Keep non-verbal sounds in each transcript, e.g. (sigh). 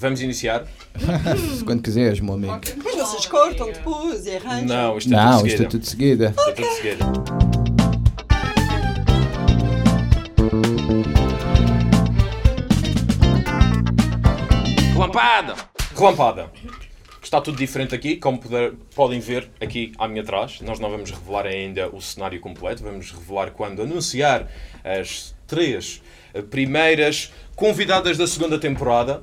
Vamos iniciar? (laughs) Quando quiseres, meu amigo. Mas vocês cortam depois e arranjam. Não, isto é Não, tudo isto é tudo de seguida. Isto é tudo seguida. Relampada! Relampada. Está tudo diferente aqui, como poder- podem ver aqui à minha trás. Nós não vamos revelar ainda o cenário completo, vamos revelar quando anunciar as três eh, primeiras convidadas da segunda temporada.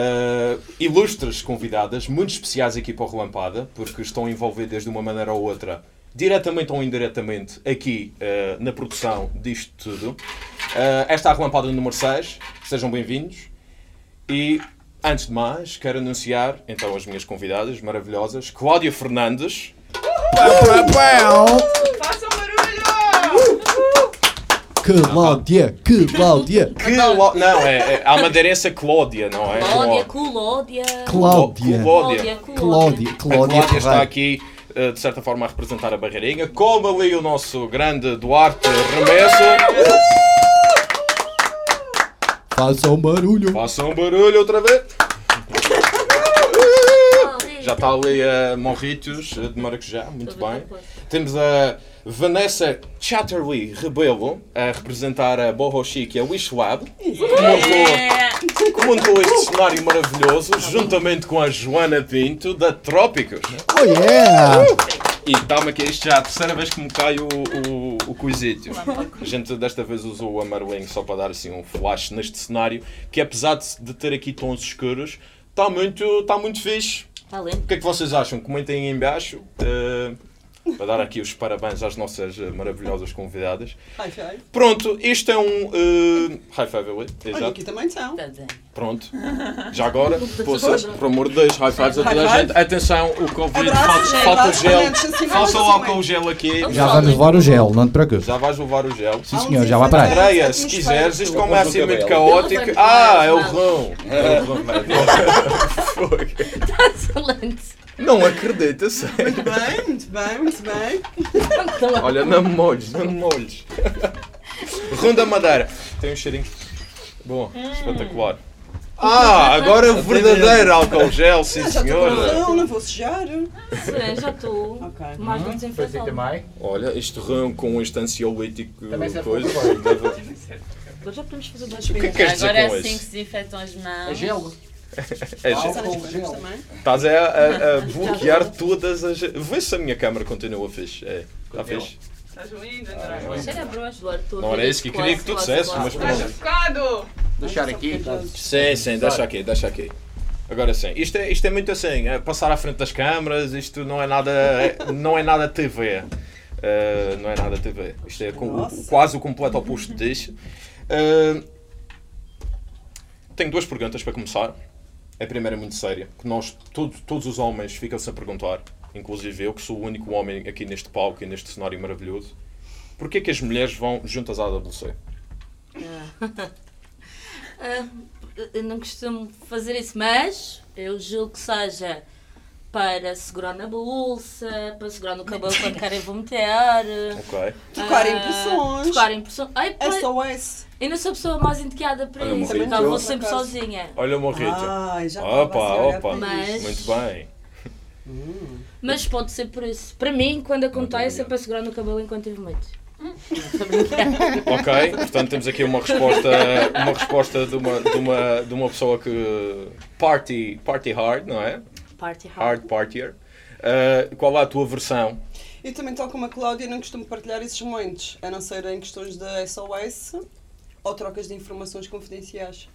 Eh, ilustres convidadas, muito especiais aqui para o Relampada, porque estão envolvidas de uma maneira ou outra, diretamente ou indiretamente, aqui eh, na produção disto tudo. Eh, esta é a Relampada número 6, sejam bem-vindos. E antes de mais, quero anunciar então as minhas convidadas maravilhosas, Cláudia Fernandes. Façam barulho! Cláudia, (laughs) Cláudia, Cló- Não, é, é a madeirense Cláudia, não é? Clódia, Cló- Clódia. Cláudia, Cláudia. Cláudia, A Cláudia Cláudia está aqui, eh, de certa forma, a representar a Barreirinha, como ali o nosso grande Duarte Remesso. Façam barulho. Façam barulho outra vez. (laughs) Já está ali a Morritos eh, de Maracujá, muito bem. Temos a Vanessa Chatterley Rebelo a representar a Boho Chic e a Wish Lab, que montou, que montou este cenário maravilhoso, juntamente com a Joana Pinto, da Trópicos. Oh yeah! E está-me aqui, isto já é a terceira vez que me cai o, o, o coisito. A gente desta vez usou o amarelinho só para dar assim um flash neste cenário, que apesar de, de ter aqui tons escuros, está muito, está muito fixe. Está lindo. O que é que vocês acham? Comentem aí em baixo. eh, para dar aqui os parabéns às nossas eh, maravilhosas convidadas. High five. Pronto, isto é um. eh, high five, ali, Olha, exato. aqui também são. Pronto. Já agora, (laughs) poça, por amor de Deus, high fives a toda a gente. Atenção, o Covid, falta, falta abraços, gel. assim, Faça o álcool assim, gel aqui. Já vamos levar o gel, não te preocupes. Já vais levar o gel. Sim senhor, já vai para aí. Andreia, se quiseres, isto como é assim muito caótico. Ah, é o rão. É o rão. Fogo. (laughs) Excelente. Não acredito, sério. Muito bem, muito bem, muito bem. Olha, não me molhes, não me molhes. Ronda Madeira. Tem um cheirinho. Bom, espetacular. Ah, agora o verdadeiro álcool gel, sim Já estou com senhora. razão, não vou sujar. Sim, já estou. Ok. Mais do desinfetado. também. Olha, este rão com este ansiolítico Também serve coisa. Agora já podemos fazer dois O que é que queres dizer Agora é assim que se desinfetam as mãos. É gelo. É? Estás a, a, a bloquear todas as. Vê se a minha câmera continua fixe. É, está fixe? Estás lindo, André. Cheira a broas. Eduardo, estou a Não era isso que queria que tu quase, mas pronto. Focado! Deixar aqui. Sim, sim, deixa aqui, deixa aqui. Agora sim, isto é, isto é muito assim, é passar à frente das câmaras, isto não é nada, é- não é nada TV. Uh, não é nada TV. Isto é com- o- quase o completo oposto disto. Uh, tenho duas perguntas para começar. A primeira é muito séria, que nós, todos, todos os homens ficam-se a perguntar, inclusive eu, que sou o único homem aqui neste palco e neste cenário maravilhoso, porquê que as mulheres vão juntas à AWC? (laughs) Ah, eu não costumo fazer isso, mas eu julgo que seja para segurar na bolsa, para segurar no cabelo quando querem vomitar. Ok? Trocar ah, impressões. Trocar impressões. Ai, pá, SOS. eu não sou a pessoa mais indicada para Olha, isso, eu vou sempre sozinha. Olha o morrito. Ai, já Opa, opa. Mas-. Muito bem. Mas pode ser por isso. Para mim, quando acontece, é para segurar no cabelo enquanto eu vomito. Ok, portanto temos aqui uma resposta, uma resposta de, uma, de, uma, de uma pessoa que party, party hard, não é? Party hard. Hard partier. Uh, qual é a tua versão? Eu também, tal como a Cláudia, não costumo partilhar esses momentos, a não ser em questões de SOS ou trocas de informações confidenciais.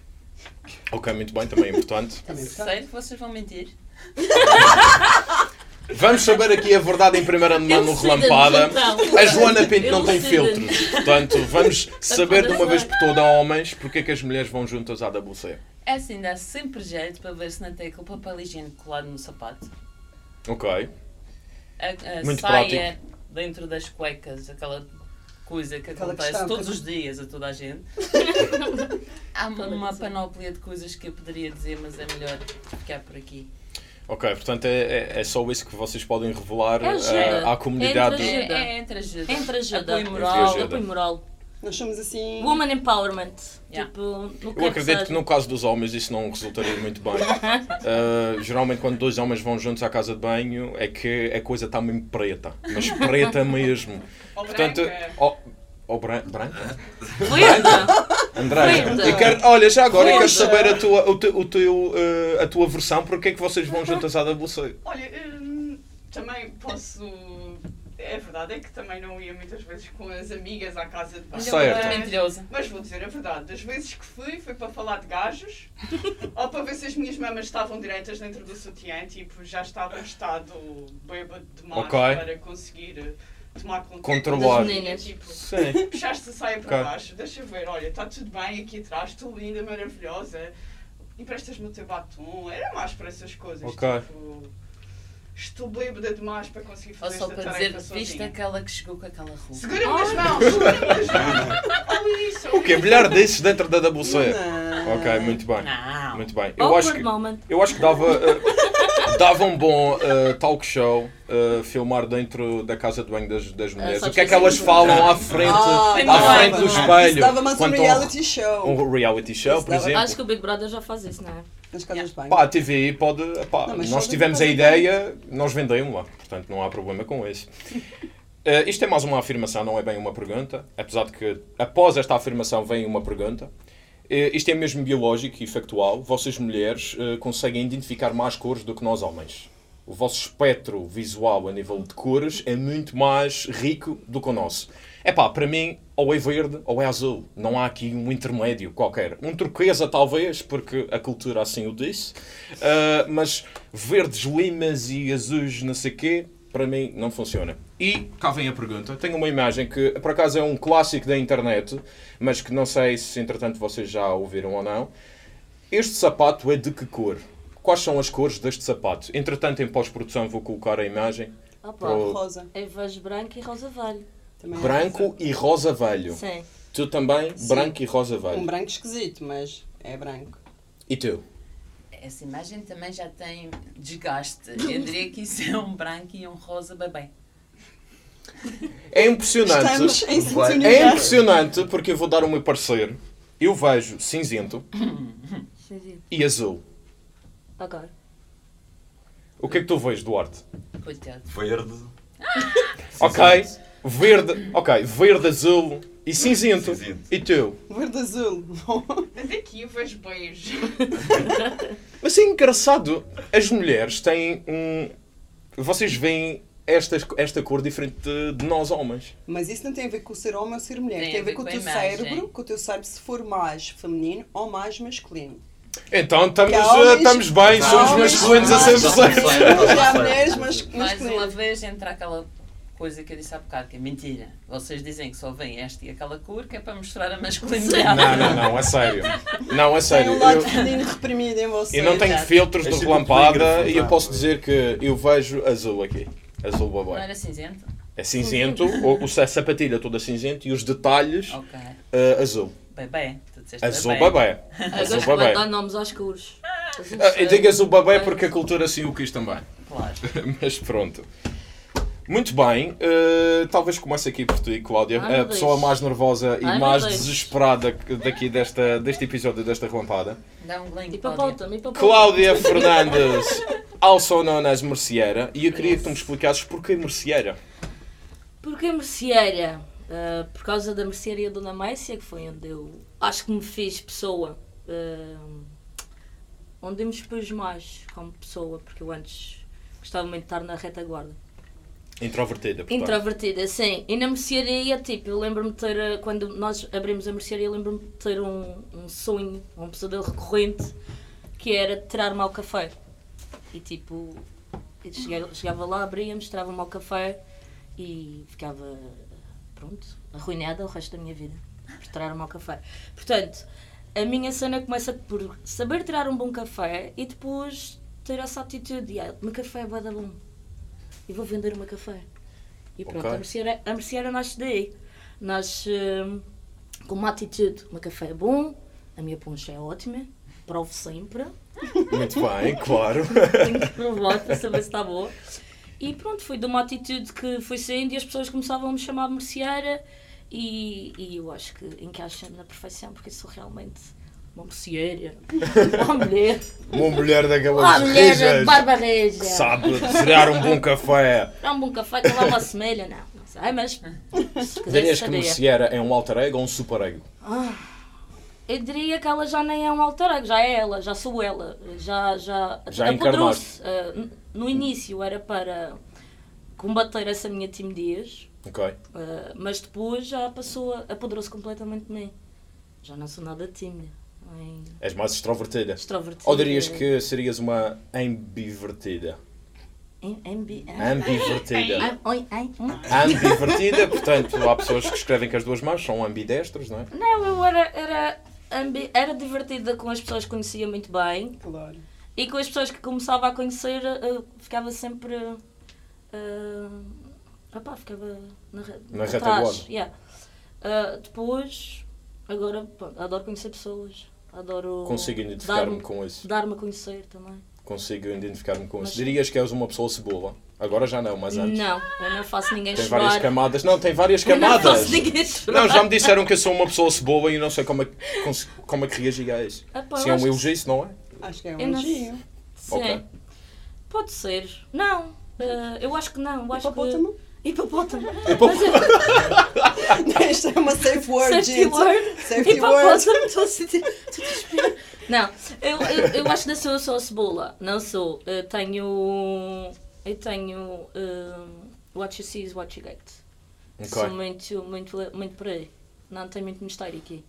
Ok, muito bem, também é importante. Também está. Sério que vocês vão mentir? (laughs) Vamos saber aqui a verdade em primeira mão no Relampada. então. A Joana Pinto não tem filtros. Portanto, vamos saber de uma vez por toda, homens, porque é que as mulheres vão juntas à WC. É assim, dá sempre jeito para ver se não tem aquele papel higiênico colado no sapato. Ok. A, a Muito saia dentro das cuecas, aquela coisa que Aquela acontece questão, todos que- os dias a toda a gente. (laughs) Há uma panóplia de coisas que eu poderia dizer, mas é melhor ficar por aqui. Ok, portanto é, é, é só isso que vocês podem revelar É ajuda. uh, à comunidade. É É, Ajuda. é entre ajuda. Entre ajuda. Apoio moral. Entre ajuda. Apoio moral. Nós somos assim. Woman empowerment. Yeah. Tipo, no Eu acredito que no caso dos homens isso não resultaria muito bem. Uh, (laughs) geralmente quando dois homens vão juntos à casa de banho é que a coisa está mesmo preta. Mas preta (laughs) mesmo. Ou Portanto, branca. oh, oh, bran- branca? Andréia, Verde. eu quero, olha, já agora eu quero saber a tua, o teu, o teu, uh, a tua versão, porque é que vocês vão juntas à WC? Olha, hum, também posso. É verdade, é que também não ia muitas vezes com as amigas à casa de banho. Certo. Mas- Mentirosa. Mas vou dizer a verdade, das vezes que fui, foi para falar de gajos (laughs) ou para ver se as minhas mamas estavam direitas dentro do sutiã, tipo, já estava em estado bêbado demais Ok. para conseguir tomar conta Controlar. das Meninas. Tipo, Sim. puxaste a saia para Ok. baixo, deixa ver, olha, está tudo bem aqui atrás, estou linda, maravilhosa, emprestas-me o teu batom, era mais para essas coisas, Ok. tipo, estou bêbada demais para conseguir Ou fazer só esta para dizer, viste aquela que chegou com aquela roupa. Segura-me das mãos, segura-me das mãos, olha isso, O quê? Milhar desses dentro da WC? Não. Ok, muito bem. Não. Muito bem. Eu acho que, moment. eu acho que dava, uh, dava um bom uh, talk show uh, filmar dentro da casa de banho das, das mulheres. só o que é que elas falam à frente, Ah, à dava. frente do Isso espelho? dava mais um reality show. Um reality show, Isso por dava- exemplo. Acho que o Big Brother já faz isso, não é? Nas casas de banho. Pá, a TVI pode. pá, Não, nós tivemos a ideia, nós vendemos-la, portanto não há problema com isso. (laughs) Eh, isto é mais uma afirmação, não é bem uma pergunta, apesar de que após esta afirmação vem uma pergunta. Eh, isto é mesmo biológico e factual. Vocês, mulheres, eh, conseguem identificar mais cores do que nós, homens. O vosso espectro visual a nível de cores é muito mais rico do que o nosso. É pá, para mim, ou é verde ou é azul. Não há aqui um intermédio qualquer. Um turquesa, talvez, porque a cultura assim o disse. Ah, mas verdes, limas e azuis, não sei quê, para mim não funciona. E cá vem a pergunta. Tenho uma imagem que, por acaso, é um clássico da internet, mas que não sei se, entretanto, vocês já ouviram ou não. Este sapato é de que cor? Quais são as cores deste sapato? Entretanto, em pós-produção, vou colocar a imagem. Opa, Pro- Rosa. eu vejo branco e rosa velho. Também é Branco e rosa velho. Sim. Tu também, Sim. branco e rosa rosa. Um velho. branco esquisito, mas é branco. E tu? Essa imagem também já tem desgaste. (laughs) Eu diria que isso é um branco e um rosa bebê. É impressionante. Estamos em É impressionante porque eu vou dar o meu parecer. Eu vejo cinzento e azul. Agora. O que é que tu vês, Duarte? Coitado. Verde. Ok, verde, ok, verde, azul e cinzento. Cinzento. E tu? Verde azul. Daqui eu vejo beijo. (laughs) Mas é engraçado. As mulheres têm um. Vocês veem estas, esta cor diferente de, de nós homens. Mas isso não tem a ver com o ser homem ou ser mulher. Tem, a ver com, o teu imagem. cérebro, com o teu cérebro se for mais feminino ou mais masculino. Então estamos, há homens- eh, estamos bem, somos homens- masculinos a há- 100%. Já há mulheres mas, Mais uma vez entra aquela coisa que eu disse há bocado, que é mentira. Vocês dizem que só vem esta e aquela cor, que é para mostrar a masculinidade. Não, não, não, a sério. Não, a Tem sério. um lado Eu, feminino reprimido em você. eu não tenho Exato. filtros de tipo relampada e eu posso dizer que eu vejo azul aqui. Azul Não babé. era cinzento? É cinzento, o, o- a sapatilha toda cinzento e os detalhes Ok. eh, azul. Bebê. Tu disseste Azul bebê. babé. Azul babé. dar nomes aos cores. Ah, Eu digo azul babé porque a cultura assim o quis também. Claro. (laughs) Mas pronto. Muito bem, eh, talvez comece aqui por ti, Cláudia, Ai, a pessoa mais nervosa e Ai, mais desesperada daqui desta, deste episódio desta relampada. Dá um link, E Cláudia. papota. Cláudia Fernandes, also known as Merceeira, e eu queria que tu me explicasses porquê Merceeira. Porquê mercearia? Ah, por causa da mercearia Dona Mécia, que foi onde eu acho que me fiz pessoa. ah, onde eu me expus mais como pessoa, porque eu antes gostava muito de estar na retaguarda. Introvertida, portanto. Introvertida, sim. E na mercearia, tipo, eu lembro-me de ter, eh, quando nós abrimos a mercearia, lembro-me de ter um, um sonho, um pesadelo recorrente, que era tirar-me ao café. E tipo, cheguei- chegava lá, abria, mostrava-me ao café e ficava, pronto, arruinada o resto da minha vida, por tirar-me ao café. Portanto, a minha cena começa por saber tirar um bom café e depois ter essa atitude, ah, o meu café é bom e vou vender meu café. E pronto, Ok. a mercearia, a mercearia nasce daí. Nasce hum, com uma atitude. Meu café é bom, a minha poncha é ótima, provo sempre. Muito bem, claro. (laughs) Tenho que provar para saber se está boa. E pronto, foi de uma atitude que foi saindo e as pessoas começavam a me chamar de merceeira E, e eu acho que encaixa na perfeição, porque sou realmente uma mocieira, (laughs) uma mulher, Uma mulher daquelas uma mulher de rijas barba reja. sabe tirar um bom café. Não é um bom café, que lá uma semelha, não. Não sei, mas se Dirias que. Mociera é um alter ego ou um super ego? Eu diria que ela já nem é um alter ego, já é ela, já sou ela. Já, já, Já apoderou-se. Ah, n- no início era para combater essa minha timidez, Ok. ah, mas depois já passou, apoderou-se completamente de mim. Já não sou nada tímida, És mais extrovertida. extrovertida. Ou dirias que serias uma ambivertida? Ambi- Ambivertida. Ambivertida, portanto, há pessoas que escrevem com as duas mãos, são ambidestros, não é? Não, eu era, era, ambi- era divertida com as pessoas que conhecia muito bem. Claro. E com as pessoas que começava a conhecer, eu ficava sempre. Uh, opá, ficava na, Na retaguarda. Yeah. Uh, depois, agora, pronto, adoro conhecer pessoas. Adoro. Consigo identificar-me dar-me- com isso. Dar-me a conhecer também. Consigo identificar-me com isso. Mas- Dirias que és uma pessoa cebola. Agora já não, mas antes. Não, eu não faço ninguém Tem chorar. várias camadas. Não, tem várias (laughs) Eu não camadas. faço ninguém chorar. Não, já me disseram que eu sou uma pessoa cebola e eu não sei como é, como é que reagi a isso. Ah, Se é um elogio, se não é? Acho que é um elogio. Sim. Ok. Pode ser. Não, uh, eu acho que não. Eu acho Hipopótamo? que... Hipopótamo. (laughs) Isto é uma safe word, Safety gente. word. Safety E para word. estou a sentir. a. Não, eu, eu, eu acho que não sou só cebola. Não sou. Eu tenho. Eu tenho. um, what you see is what you get. Sou Ok. muito, muito, muito por aí. Não tem muito mistério aqui.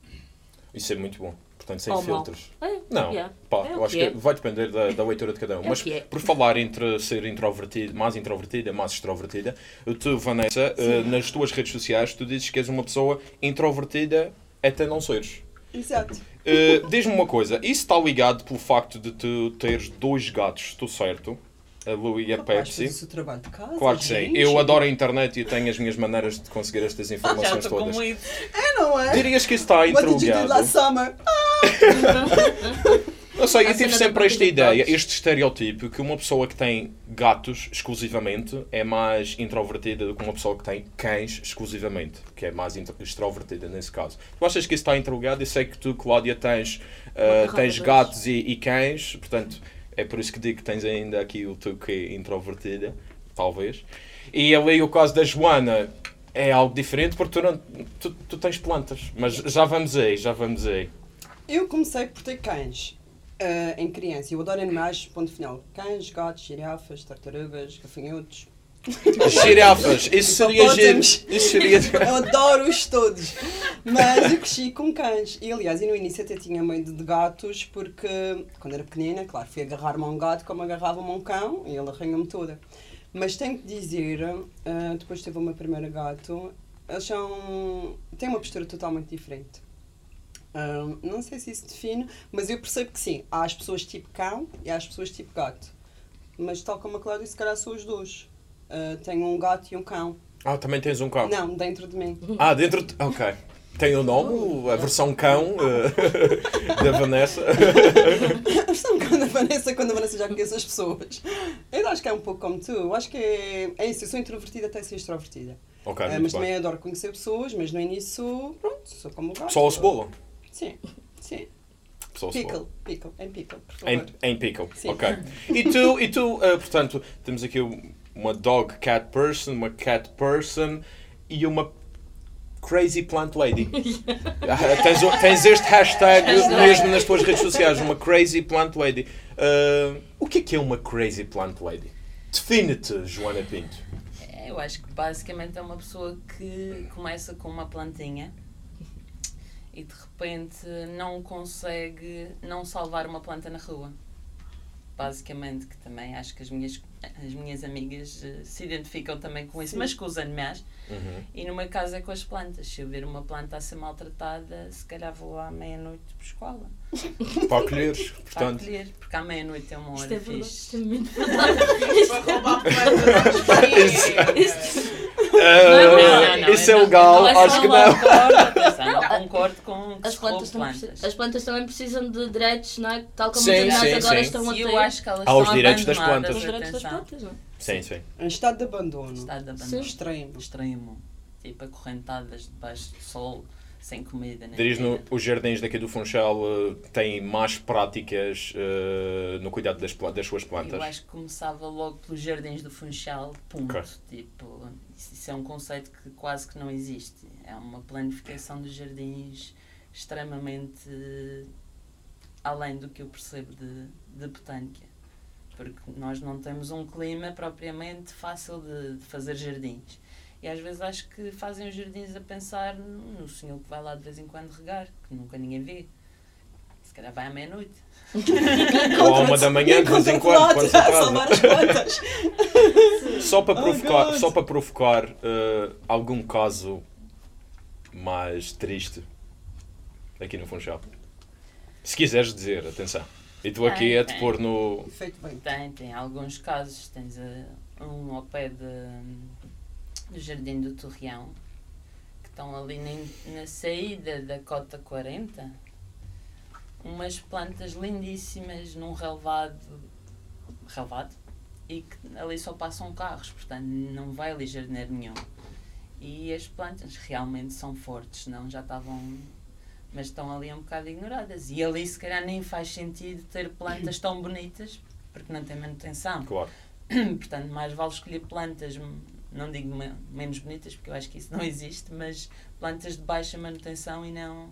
Isso é muito bom. Portanto, sem Ou mal. filtros. É, Não, yeah. pá, É eu acho que que é. vai depender da, da leitura de cada um. É Mas que é. por falar entre ser introvertido, mais introvertida, mais extrovertida, tu, Vanessa, eh, nas tuas redes sociais, tu dizes que és uma pessoa introvertida até não seres. Exato. Eh, Diz-me uma coisa, isso está ligado pelo facto de tu teres dois gatos, estou certo? A Lu e a Rapaz, Pepsi. faz o seu trabalho de casa. Claro que sim. gente. Eu adoro a internet e tenho as minhas maneiras de conseguir estas (laughs) Já informações estou com todas. medo. É, não é? Dirias que isso está What did you do interligado? last summer? (laughs) Eu sei, eu tive cena sempre esta de ideia, gatos. este estereótipo, que uma pessoa que tem gatos exclusivamente é mais introvertida do que uma pessoa que tem cães exclusivamente, que é mais intro- extrovertida nesse caso. Tu achas que isso está interligado? Eu sei que tu, Cláudia, tens, ah, carrada tens deles. gatos e, e cães, portanto, é por isso que digo que tens ainda aqui o teu que é introvertida, talvez. E ali o caso da Joana é algo diferente porque tu, não, tu, tu tens plantas, mas já vamos aí, já vamos aí. Eu comecei por ter cães ah, em criança. Eu adoro animais, ponto final. Cães, gatos, girafas, tartarugas, gafanhotos. Girafas, isso seria giro. Isso seria. (laughs) Eu adoro-os todos. Mas eu cresci com cães. E aliás, e no início até tinha medo de gatos, porque quando era pequenina, claro, fui agarrar-me a um gato como agarrava-me a um cão e ele arranhou-me toda. Mas tenho que dizer, ah, depois teve o meu primeiro gato, eles são. têm uma postura totalmente diferente. Ah, não sei se isso define, mas eu percebo que sim. Há as pessoas tipo cão e há as pessoas tipo gato. Mas tal como a Cláudia, se calhar sou os dois. Ah, tenho um gato e um cão. Ah, também tens um cão. Não, dentro de mim. Ah, dentro. de- Ok. Tem o nome, a versão cão eh, (laughs) da Vanessa. São quando a Vanessa, quando a Vanessa já conhece as pessoas. Eu acho que é um pouco como tu. Eu acho que é, é isso. Eu sou introvertida até ser extrovertida. Ok, muito mas bem. também adoro conhecer pessoas, mas no início, pronto, sou como o gato. Só a cebola. Sim, sim. A. Pickle, pickle, em pickle, por favor. Em, em pickle. Sim. Ok. (laughs) E tu, e tu eh, portanto, temos aqui uma dog cat person, uma cat person e uma crazy plant lady. (laughs) Ah, tens, tens este hashtag mesmo nas tuas redes sociais, uma crazy plant lady. Ah, o que é que é uma crazy plant lady? Define-te, Joana Pinto. É, Eu acho que basicamente é uma pessoa que começa com uma plantinha e de repente não consegue não salvar uma planta na rua. Basicamente, que também acho que as minhas, as minhas amigas eh, se identificam também com isso, Sim. mas com os animais. Uhum. E no meu caso é com as plantas. Se eu ver uma planta a ser maltratada, se calhar vou à meia-noite. Para (laughs) acolheres, Para portanto. acolher, porque à meia-noite é uma Isto hora é verdade. fixe. (laughs) Isto é muito verdade. Para roubar plantas Ah, isso é legal, não é acho que não concordo, com que As se plantas, plantas. precisam, as plantas também precisam de direitos, não é? Tal como Sim, animais sim, agora sim. estão a E eu ter. acho que elas Há os estão direitos das abandonadas, plantas. Os direitos das plantas, não é? Sim, sim. Em estado de abandono. Estado de abandono. Extremo. Extremo. tipo acorrentadas debaixo do sol, sem comida. Nem Dirias no, os jardins daqui do Funchal eh, têm mais práticas eh, no cuidado das, das suas plantas? Eu acho que começava logo pelos jardins do Funchal, ponto. Ok. Tipo, isso, é um conceito que quase que não existe. É uma planificação dos jardins extremamente eh, além do que eu percebo de, de botânica. Porque nós não temos um clima propriamente fácil de, de fazer jardins. E às vezes acho que fazem os jardins a pensar no senhor que vai lá de vez em quando regar, que nunca ninguém vê. Se calhar vai à meia-noite. (laughs) Ou à uma da manhã, de vez em quando, quando (laughs) se a salvar as atrasa. (laughs) Só para Oh, provocar, God. só para provocar eh, algum caso mais triste aqui no Funchal. Se quiseres dizer, atenção. E tu aqui Tem, é te tem. pôr no. Feito bem. Tem, tem alguns casos. Tens eh, um ao pé de, do Jardim do Torreão, que estão ali na, na saída da Cota 40. Umas plantas lindíssimas num relevado, relevado e que ali só passam carros, portanto não vai ali jardineiro nenhum. E as plantas realmente são fortes, não já estavam. Mas estão ali um bocado ignoradas. E ali se calhar nem faz sentido ter plantas tão bonitas porque não tem manutenção. Claro. Portanto, mais vale escolher plantas, não digo me- menos bonitas, porque eu acho que isso não existe, mas plantas de baixa manutenção e não.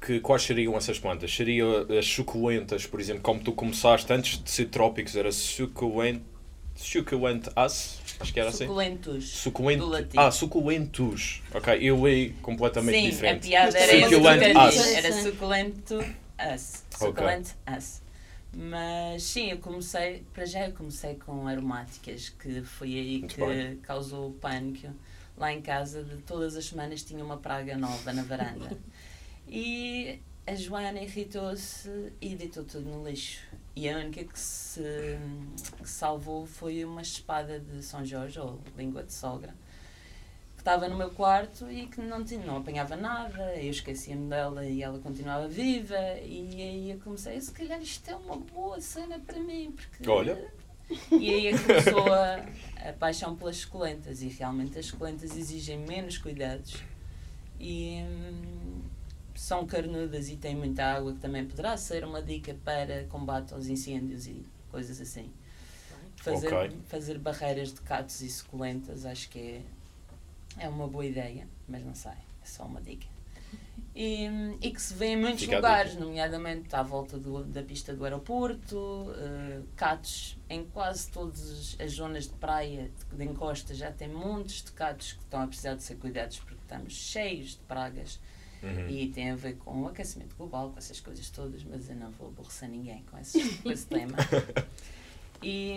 Que, quais seriam essas plantas? Seriam as suculentas, por exemplo, como tu começaste antes de ser trópicos, era suculent. Suculent as? Acho que era assim. Suculentos. Suculent... do latim. Ah, suculentos. Ok, eu li completamente Sim, diferente. a piada era Suculent Era suculento as. Suculent as. Mas sim, eu comecei, para já eu comecei com aromáticas, que foi aí Muito que bem. causou o pânico. Lá em casa, de todas as semanas tinha uma praga nova na varanda. (laughs) E a Joana irritou-se e deitou tudo no lixo. E a única que se que salvou foi uma espada de São Jorge, ou língua de sogra, estava no meu quarto e que não, tinha, não apanhava nada. Eu esquecia-me dela e ela continuava viva. E aí eu comecei, se calhar isto é uma boa cena para mim. Porque... Olha. E aí é que começou a, a paixão pelas suculentas. E realmente as suculentas exigem menos cuidados. E hum, são carnudas e têm muita água, que também poderá ser uma dica para combate aos incêndios e coisas assim. Fazer, Ok. fazer barreiras de catos e suculentas acho que é, é uma boa ideia, mas não sei, é só uma dica. E, e que se vê em muitos Fica lugares, nomeadamente à volta do- da pista do aeroporto, eh, catos em quase todas as zonas de praia, de, de encosta, já tem montes de catos que estão a precisar de ser cuidados porque estamos cheios de pragas Uhum. e tem a ver com o aquecimento global, com essas coisas todas, mas eu não vou aborrecer ninguém com esse, com esse (laughs) tema. E,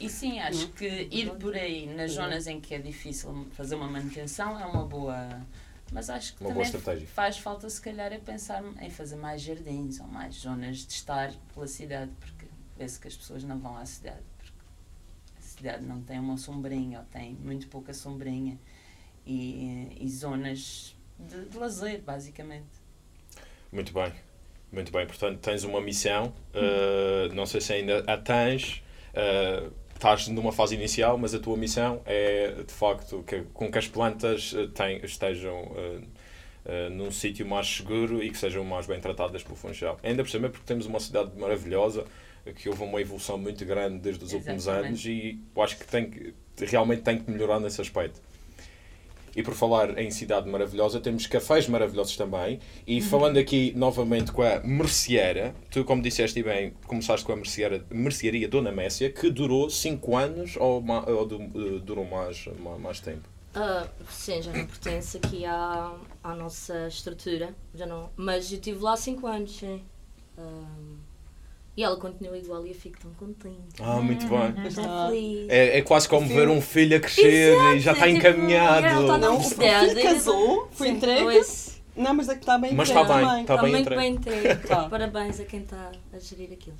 e sim, acho que ir por aí nas zonas em que é difícil fazer uma manutenção é uma boa. Mas acho que Uma também faz falta, se calhar, é pensar em fazer mais jardins ou mais zonas de estar pela cidade, porque vê-se que as pessoas não vão à cidade, porque a cidade não tem uma sombrinha ou tem muito pouca sombrinha e, e zonas de, de lazer, basicamente. Muito bem. Muito bem. Portanto, tens uma missão. uh, não sei se ainda a tens. uh, estás numa fase inicial, mas a tua missão é, de facto, que, com que as plantas uh, tem- estejam num sítio mais seguro e que sejam mais bem tratadas pelo Funchal. Ainda por cima, porque temos uma cidade maravilhosa, que houve uma evolução muito grande desde os últimos Exatamente. anos e eu acho que, tem que realmente tem que melhorar nesse aspecto. E por falar em cidade maravilhosa, temos cafés maravilhosos também. E falando aqui novamente com a merceeira, tu, como disseste bem, começaste com a merceeira, mercearia Dona Messia, que durou 5 anos ou, ou eh, durou mais, ma- mais tempo? Ah, sim, já não pertence aqui à, à nossa estrutura, já não. Mas eu estive lá 5 anos, sim. Ah, e ela continua igual e eu fico tão contente. Ah, muito bem. Tão feliz. É, é quase como ver um filho a crescer e já está Tipo, encaminhado. ela está Não, o filho casou, foi Sim, entregue. pois. Não, mas é que está bem Mas está bem, está bem muito entregue. bem entregue. (laughs) Tá. Parabéns a quem está a gerir aquilo.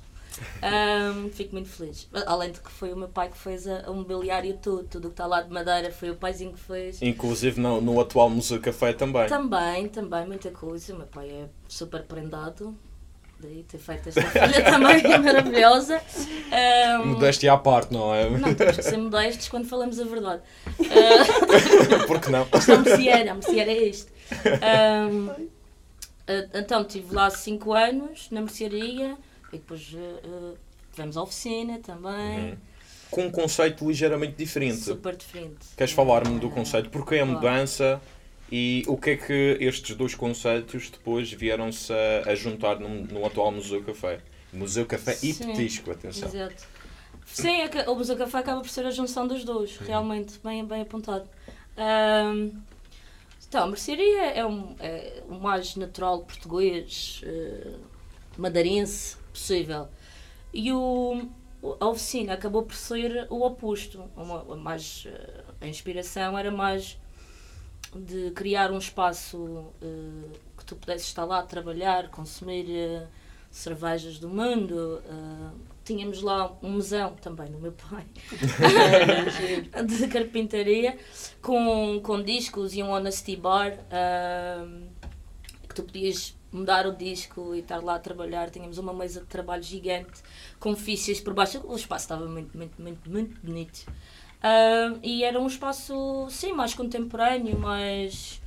Ahm, fico muito feliz. Além de que foi o meu pai que fez a, a mobiliário todo. Tudo o que está lá de madeira foi o paizinho que fez. Inclusive no, no atual Museu Café também. Também, também, muita coisa. O meu pai é super prendado. Daí ter feito esta filha também maravilhosa. Ahm, Modéstia à parte, não é? Não, temos que ser modestos quando falamos a verdade. Ah, (laughs) Porque não? isto é merceeira, a merceeira é isto. Ah, então, estive lá 5 anos na mercearia e depois ah, tivemos a oficina também. Uhum. Com um conceito ligeiramente diferente. Super diferente. Queres falar-me do conceito? Porquê a claro. E o que é que estes dois conceitos depois vieram-se a, a juntar no, no atual Museu Café? Museu Café e Sim. Petisco, atenção. Exato. Sim, é o Museu Café acaba por ser a junção dos dois, realmente, bem, bem apontado. Ahm, então, a mercearia é, um, é o mais natural português, eh, madeirense possível. E o, a oficina acabou por ser o oposto. Uma, mais, eh, a inspiração era mais de criar um espaço eh, que tu pudesses estar lá a trabalhar, consumir eh, cervejas do mundo. eh, tínhamos lá um museu também do meu pai (laughs) de carpintaria com, com discos e um honesty bar que tu podias mudar o disco e estar lá a trabalhar. Tínhamos uma mesa de trabalho gigante com fichas por baixo. O espaço estava muito, muito, muito, muito bonito. Ah, e era um espaço, sim, mais contemporâneo, mais,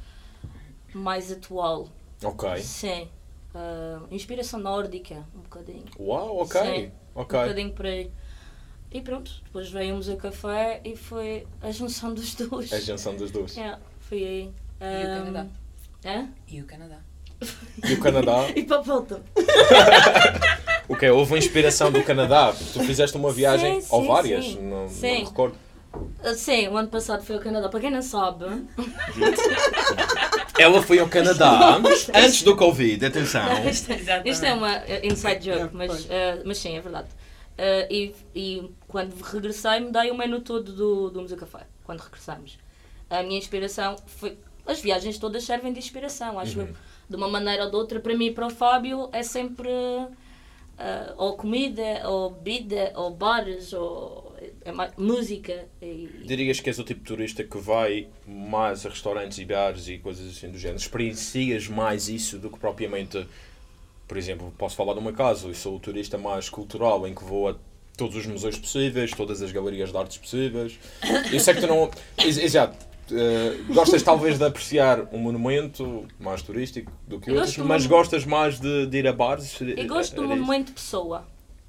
mais atual. Ok. Sim. Ah, inspiração nórdica, um bocadinho. Uau, ok. Sim. Ok. Um bocadinho por aí. E pronto, depois veio o Museu Café e foi a junção dos dois. É a junção dos dois. (laughs) Yeah, foi aí. E o Canadá. hã? E o Canadá. E o Canadá? (laughs) E para a volta. (laughs) O que Houve uma inspiração do Canadá? Tu fizeste uma viagem, Sim, ou sim, várias? sim. Não, não Sim. me recordo. Sim, o ano passado foi ao Canadá. Para quem não sabe, (laughs) Ela foi ao Canadá antes do Covid, atenção. (laughs) isto, é- isto é uma eh, inside joke, mas, eh, mas sim, é verdade. Eh, e, e quando regressei, mudei o menu todo do, do Museu Café. Quando regressamos. A minha inspiração foi. As viagens todas servem de inspiração, acho eu. De uma maneira ou de outra, para mim e para o Fábio, é sempre. eh, ou comida, ou bebida, ou bares, ou é música. E, Dirias que és o tipo de turista que vai mais a restaurantes e bares e coisas assim do género? Experiencias mais isso do que propriamente, por exemplo, posso falar do meu caso, eu sou o turista mais cultural em que vou a todos os museus possíveis, todas as galerias de artes possíveis. Eu sei que tu não. Ex- Exato. eh, gostas talvez de apreciar um monumento mais turístico do que Eu outros, mas gostas mais de, de ir a bares? eu gosto do monumento pessoa.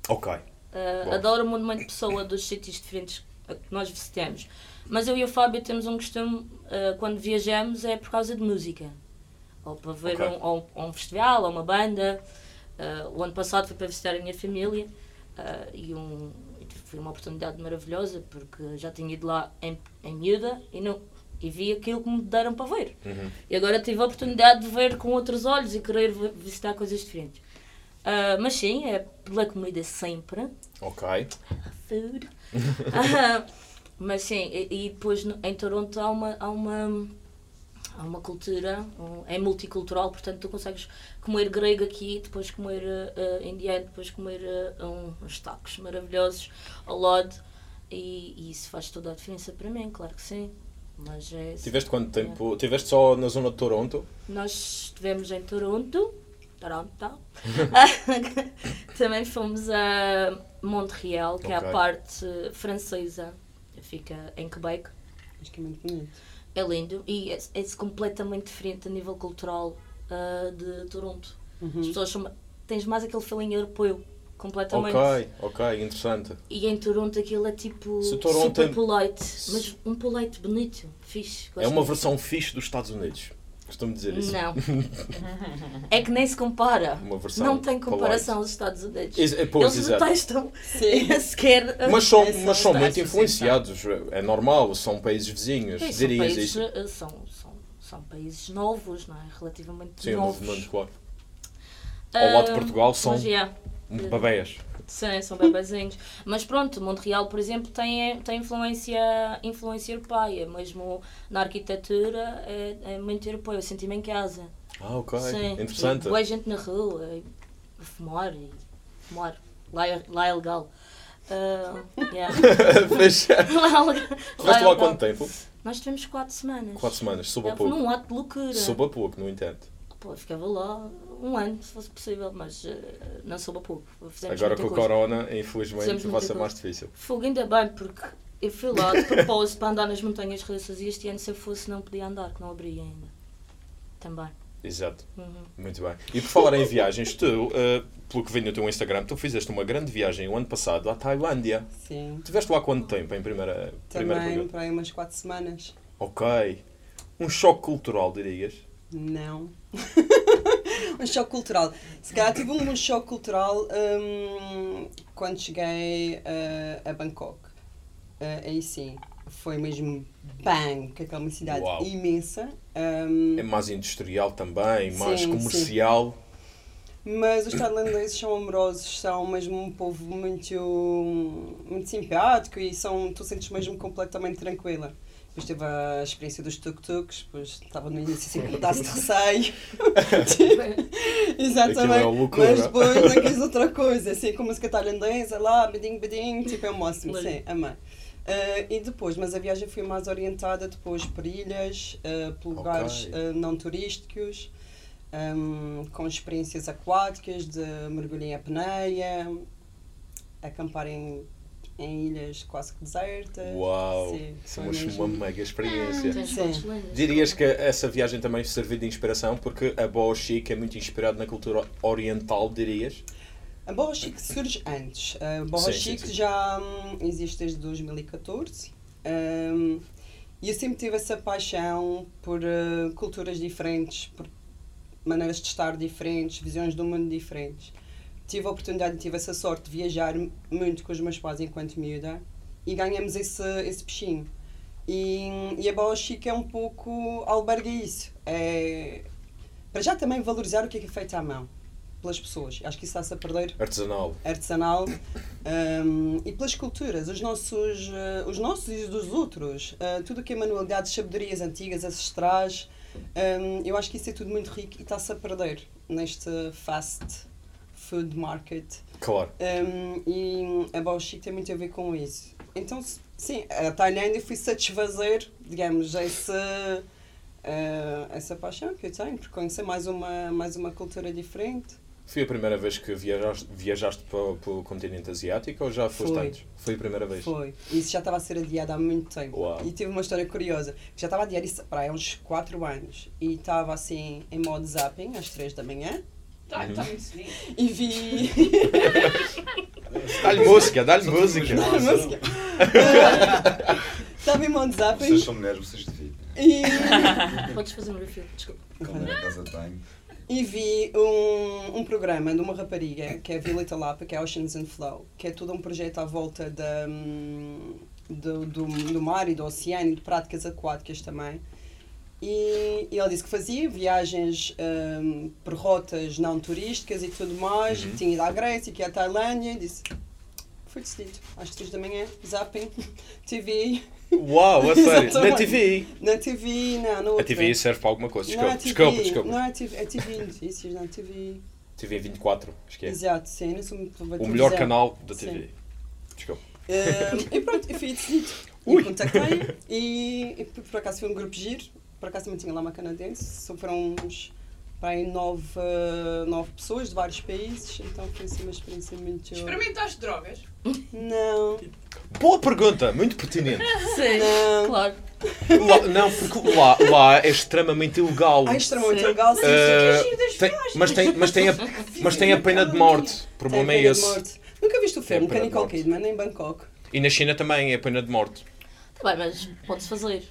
Ok. Uh, adoro o monumento de pessoa dos sítios diferentes a que nós visitamos. Mas eu e o Fábio temos um costume, uh, quando viajamos, é por causa de música. Ou para ver Ok. um, ou, ou um festival, ou uma banda. Uh, o ano passado fui para visitar a minha família e um, foi uma oportunidade maravilhosa porque já tinha ido lá em, em miúda e, não, e vi aquilo que me deram para ver. Uhum. E agora tive a oportunidade de ver com outros olhos e querer vi- visitar coisas diferentes. Uh, mas sim, é pela comida sempre Ok. food. (laughs) Ah, mas sim, e, e depois em Toronto há uma, há uma, há uma cultura, um- é multicultural, portanto tu consegues comer grego aqui, depois comer ah, indiano, depois comer um- uns tacos maravilhosos ao lado e, e isso faz toda a diferença para mim, claro que sim. Mas é, Tiveste quanto tempo? Tiveste só na zona de Toronto? nós estivemos em Toronto, Toronto. (laughs) Também fomos a Montreal, que é Ok. a parte francesa, fica em Quebec. Acho que é muito bonito. É lindo e é, é completamente diferente a nível cultural ah, de Toronto. Uhum. As pessoas são, tens mais aquele feeling europeu, completamente. Ok, ok, interessante. E em Toronto aquilo é tipo Se Toronto super tem- polite, mas um polite bonito, fixe. É uma versão fixe dos Estados Unidos. Costumo dizer isso. Não. (laughs) é que nem se compara. Uma versão Não tem comparação aos Estados Unidos. Ex- é, pois, Eles exato. detestam Sim. (laughs) sequer. Mas são, É mas são muito influenciados. É normal, são países vizinhos. Sim, Dirias países, isso. eh, são, são, são países novos, não é? Relativamente Sim, novos. novos, claro. Ao lado de Portugal são Mas, yeah, babéias. Sim, são bebezinhos. Mas pronto, Montreal, por exemplo, tem, tem influência, influência europeia. Mesmo na arquitetura é, é muito europeu. Eu senti-me em casa. Ah, ok. Sim. Interessante. Boa gente na rua, e a fumar e fumar. Lá é, lá é legal. Ah, (laughs) yeah. É. (laughs) Lá é há quanto tempo? Nós tivemos 4 semanas. Quatro semanas, sob a É, pouco. Num ato de loucura. Sob a pouco, no entanto. Pô, ficava lá um ano, se fosse possível, mas eh, não soube a pouco. Fizemos Agora com o. Corona, infelizmente, vai ser mais difícil. Fogo ainda bem, porque eu fui lá de propósito para andar nas montanhas russas e este ano se eu fosse não podia andar, que não abria ainda. Também. Exato. Uhum. Muito bem. E por falar em viagens, tu, eh, pelo que vi no teu Instagram, tu fizeste uma grande viagem o ano passado à Tailândia. Sim. Tiveste lá quanto tempo em primeira, primeira Também para aí umas 4 semanas. Ok. Um choque cultural, dirias? Não. (laughs) um choque cultural. Se calhar tive um, um choque cultural hum, quando cheguei eh, a Bangkok. Eh, aí sim, foi mesmo bang, que aquela uma cidade Uau. imensa. hum, É mais industrial também, mais Sim, comercial. Mas os tailandeses são amorosos, são mesmo um povo muito, muito simpático e são, tu sentes mesmo completamente tranquila. Depois teve a experiência dos tuk-tuks, depois estava no início assim com um pedaço de receio. (laughs) Exatamente. É loucura. Mas depois não quis outra coisa, assim com música tailandesa, lá, bedinho, bedinho, tipo é o máximo, sim, amei. Ah, e depois, mas a viagem foi mais orientada depois por ilhas, ah, por lugares ah, não turísticos, ahm, com experiências aquáticas de mergulho em apneia, acampar em, em ilhas quase que desertas. Uau! Sim, Isso é uma, mega experiência. Lindas. Dirias que essa viagem também serviu de inspiração, porque a Boa Chic é muito inspirado na cultura oriental, dirias? A Borra Chic surge antes. A Sim, sim, Chic sim. já hum, existe desde 2014. Hum, e eu sempre tive essa paixão por eh, culturas diferentes, por maneiras de estar diferentes, visões do mundo diferentes. Tive a oportunidade tive essa sorte de viajar muito com os meus pais enquanto miúda e ganhamos esse, esse bichinho. E, e a Boa Chic é um pouco alberga isso. É, para já também valorizar o que é, que é feito à mão pelas pessoas. Acho que isso está-se a perder Artesanal. artesanal um, e pelas culturas, os nossos, eh, os nossos e os dos outros, eh, tudo o que é manualidades, sabedorias antigas, ancestrais, um, eu acho que isso é tudo muito rico e está-se a perder neste fast food market. Claro. Um, e a Bao Chic tem muito a ver com isso. Então, sim, a Tailândia foi satisfazer, digamos, esse, eh, essa paixão que eu tenho por conhecer mais uma, mais uma cultura diferente. Foi a primeira vez que viajaste, viajaste para, para o continente asiático ou já foste Foi. antes? Foi a primeira vez? Foi. Isso já estava a ser adiado há muito tempo. Uau. E tive uma história curiosa. Já estava a adiar isso para uns 4 anos. E estava assim em modo zapping às 3 da manhã. Está tá muito cedinho. E vi. (laughs) Dá-lhe música, dá-lhe música. Música. Estava em zapping. Vocês são mulheres, vocês devidem. E, (laughs) Podes fazer um review, desculpa. Casa banho. e vi um, um programa de uma rapariga que é a Violeta Lapa, que é Oceans and Flow, que é todo um projeto à volta da, hum, do, do, do mar e do oceano e de práticas aquáticas também. E, e ela disse que fazia viagens hum, por rotas não turísticas e tudo mais, Uhum. e tinha ido à Grécia, que ia à Tailândia, e disse, foi decidido, às 3 da manhã, zapping, (laughs) TV, Uau, a (laughs) sério. Na. TV. na TV, não, no A. TV serve para alguma coisa. Não é Desculpa, desculpa, desculpa. Não é TV, é TV Notícias, não é TV. TV 24, acho que é. Exato, sim, não sou O melhor canal da Sim. TV. Desculpa. Um, e pronto, eu fui decidido. Ui. E contactei (laughs) e, e por acaso foi um grupo giro. Por acaso também tinha lá uma canadense. Foram uns para aí nove, nove pessoas de vários países. Então foi assim uma experiência muito. Experimentaste drogas? Não, Boa pergunta, muito pertinente. (laughs) Sim, não. claro. Lá- não, porque lá, lá é extremamente ilegal. Ah, extremamente Sim. legal. sim, sim. tem- mas, tem, mas, tem a, mas tem a pena de morte. O problema Tem é pena de esse. morte. Nunca viste o filme de Nicole. Kidman em Bangkok? E na China também é pena de morte. Bem, mas pode-se fazer.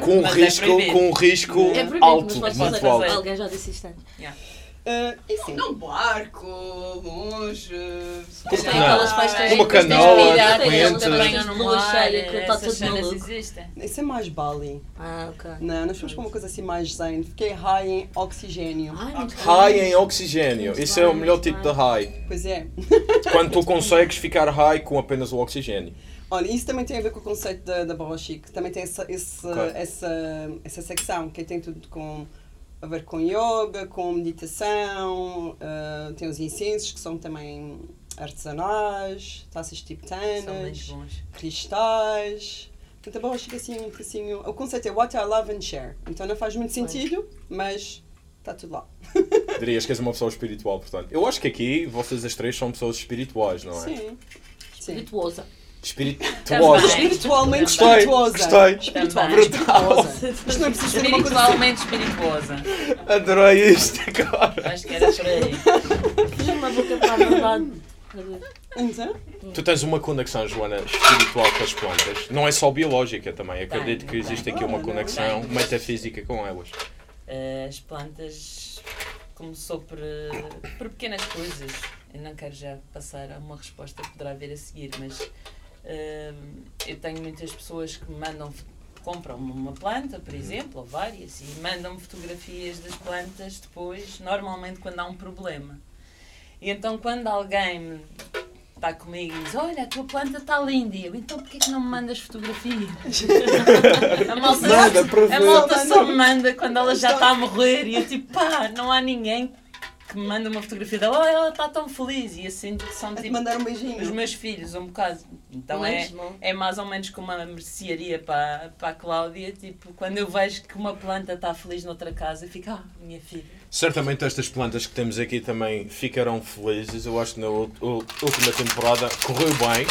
Com um Mas é risco, proibido. com um risco É É proibido, alto, mas podes muito fazer. alto. Alguém já disse isto antes. Eh, e sim. Num barco, longe. Depois tem Não. aquelas festas. Depois tens canoa, de tem aquelas repente. festas de lua cheia que está tudo maluco. existem. Isso é mais Bali. Ah, ok. Não, nós fomos para uma coisa assim mais zen. Fiquei high em oxigênio. Ai, muito High em oxigênio. Isso é o melhor tipo de high. Pois é. Quando tu (laughs) consegues ficar high com apenas o oxigênio. Olha, isso também tem a ver com o conceito da, da Barra Chic. Também tem essa, esse, Ok. essa, essa secção que tem tudo com, a ver com yoga, com meditação, ah, tem os incensos que são também artesanais, taças tibetanas, cristais. Portanto, a Barra Chic é assim um bocadinho... O conceito é what I love and share. Então não faz muito sentido, mas Está tudo lá. (laughs) Dirias que és uma pessoa espiritual, portanto. Eu acho que aqui vocês as três são pessoas espirituais, não é? Sim. Sim. Espirituosa. Espirituosa. Espiritualmente Gostei, espirituosa. gostei. Espiritualmente Brutal. espirituosa. Isto não precisa ser uma coisa assim. Espiritualmente espirituosa. Adorei isto agora. Acho que era por aí. Fiz uma boca para a verdade. Então, Tu tens uma conexão, Joana, espiritual com as plantas. Não é só biológica também. Acredito que existe aqui uma conexão metafísica com elas. Eh, As plantas começou por, por pequenas coisas. Eu não quero já passar a uma resposta que poderá vir a seguir, mas eu tenho muitas pessoas que me mandam, compram uma planta, por exemplo, ou várias, e mandam-me fotografias das plantas depois, normalmente quando há um problema. E então quando alguém me está comigo e diz, olha, a tua planta está linda, eu, então porquê que não me mandas fotografias? (laughs) a malta, para a malta só me manda quando ela já está a morrer e eu tipo, pá, não há ninguém que me manda uma fotografia dela, olha, ela está tão feliz e assim que são tipo mandar um os beijinho. meus filhos, um bocado. Então é, Mesmo. é mais ou menos como uma mercearia para, para a Cláudia, tipo, quando eu vejo que uma planta está feliz noutra casa, eu fico, ah, minha filha. Certamente estas plantas que temos aqui também ficarão felizes. Eu acho que na última temporada correu bem,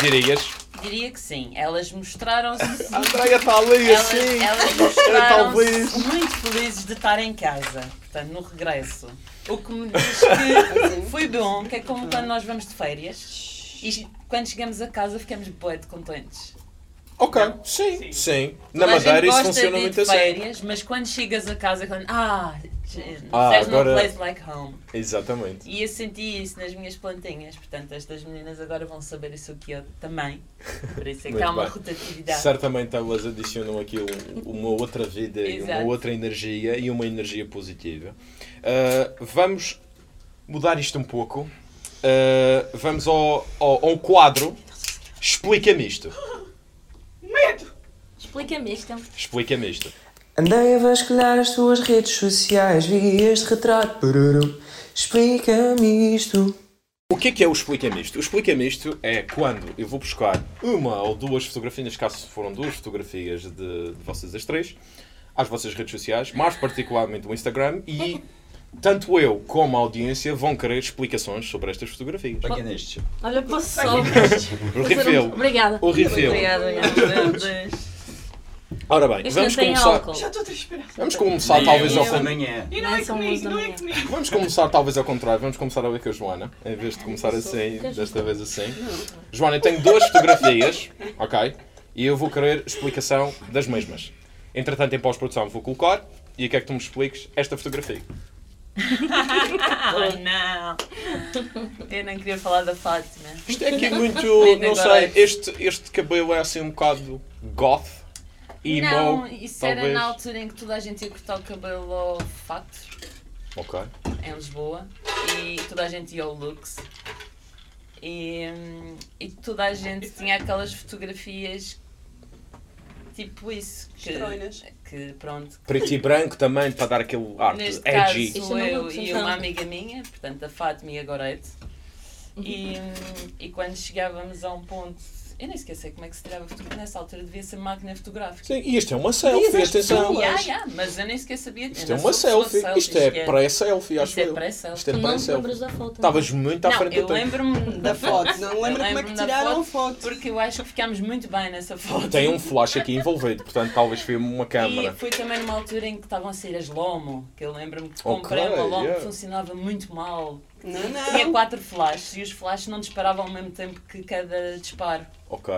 dirias. Diria que sim, elas mostraram-se A Andréia está ali Elas, assim. elas mostraram-se muito felizes de estar em casa, portanto, no regresso. O que me diz (laughs) que foi bom, que é como quando nós vamos de férias e quando chegamos a casa ficamos bué de contentes. Ok, sim, sim. Na Toda a gente Madeira isso funciona muito de assim. férias, mas quando chegas a casa, quando, ah, Ah, there's agora- no place like home. Exatamente. E eu senti isso nas minhas plantinhas, portanto, estas meninas agora vão saber isso que eu também. Por isso é que há uma bem. rotatividade. Certamente elas adicionam aqui um- uma outra vida e uma outra energia e uma energia positiva. Ah, vamos mudar isto um pouco. Ah, vamos ao, ao, ao quadro. Explica-me isto. Medo! Explica-me isto. Explica-me isto. Andei a vasculhar as tuas redes sociais, vi este retrato. Explica-me isto. O que é que é o Explica-me isto? O Explica-me isto é quando eu vou buscar uma ou duas fotografias, neste caso foram duas fotografias de, de vocês as três, às vossas redes sociais, mais particularmente o Instagram, e (laughs) tanto eu como a audiência vão querer explicações sobre estas fotografias. Paga neste. Olha, posso só. O fazer refill. um- Obrigada. O refill. Obrigada, meu Deus. (laughs) Ora bem, Isto não vamos tem começar, álcool. Já estou a transpirar. vamos começar talvez ao contrário. amanhã. E não Não é são comigo, da não é manhã. comigo. Vamos começar talvez ao contrário, vamos começar a ler com a Joana, em vez de começar assim, desta vez assim. Joana, eu tenho duas fotografias, (laughs) ok? E eu vou querer explicação das mesmas. Entretanto, em pós-produção vou colocar e eu quero que tu me expliques esta fotografia. (laughs) Oh não! Eu não queria falar da Fátima. Isto é aqui (laughs) muito, não sei, agora. este, este cabelo é assim um bocado goth, emo, não, isso era talvez. na altura em que toda a gente ia cortar o cabelo ao fato, Ok. em Lisboa, e toda a gente ia ao Lux. E, hum, e toda a gente tinha aquelas fotografias tipo isso. Que, Estranhas. que pronto. Preto e (laughs) branco também, para dar aquele arte Neste caso edgy. Isto sou não eu e uma amiga minha, portanto a Fátima e a Gorete. E, hum, e quando chegávamos a um ponto. Eu nem esqueci como é que se tirava fotografia. Nessa altura devia ser máquina fotográfica. Sim, e isto é uma selfie, atenção. tu. Yeah, yeah, mas eu nem sequer sabia. Isto Eu é uma selfie. Isto é pré-selfie, acho Isto é eu. pré-selfie. Isto é Tu não te pré-selfie. lembras da foto. Estavas muito à frente eu do tempo. lembro-me Da foto. Não Eu lembro como é que tiraram a foto, foto. Porque eu acho que ficámos muito bem nessa foto. Tem um flash aqui envolvido, portanto talvez foi uma E câmara. foi também numa altura em que estavam a sair as Lomo, que eu lembro-me que comprei uma Lomo que funcionava muito mal. Não, Tinha não. quatro flashes e os flashes não disparavam ao mesmo tempo que cada disparo. Ok.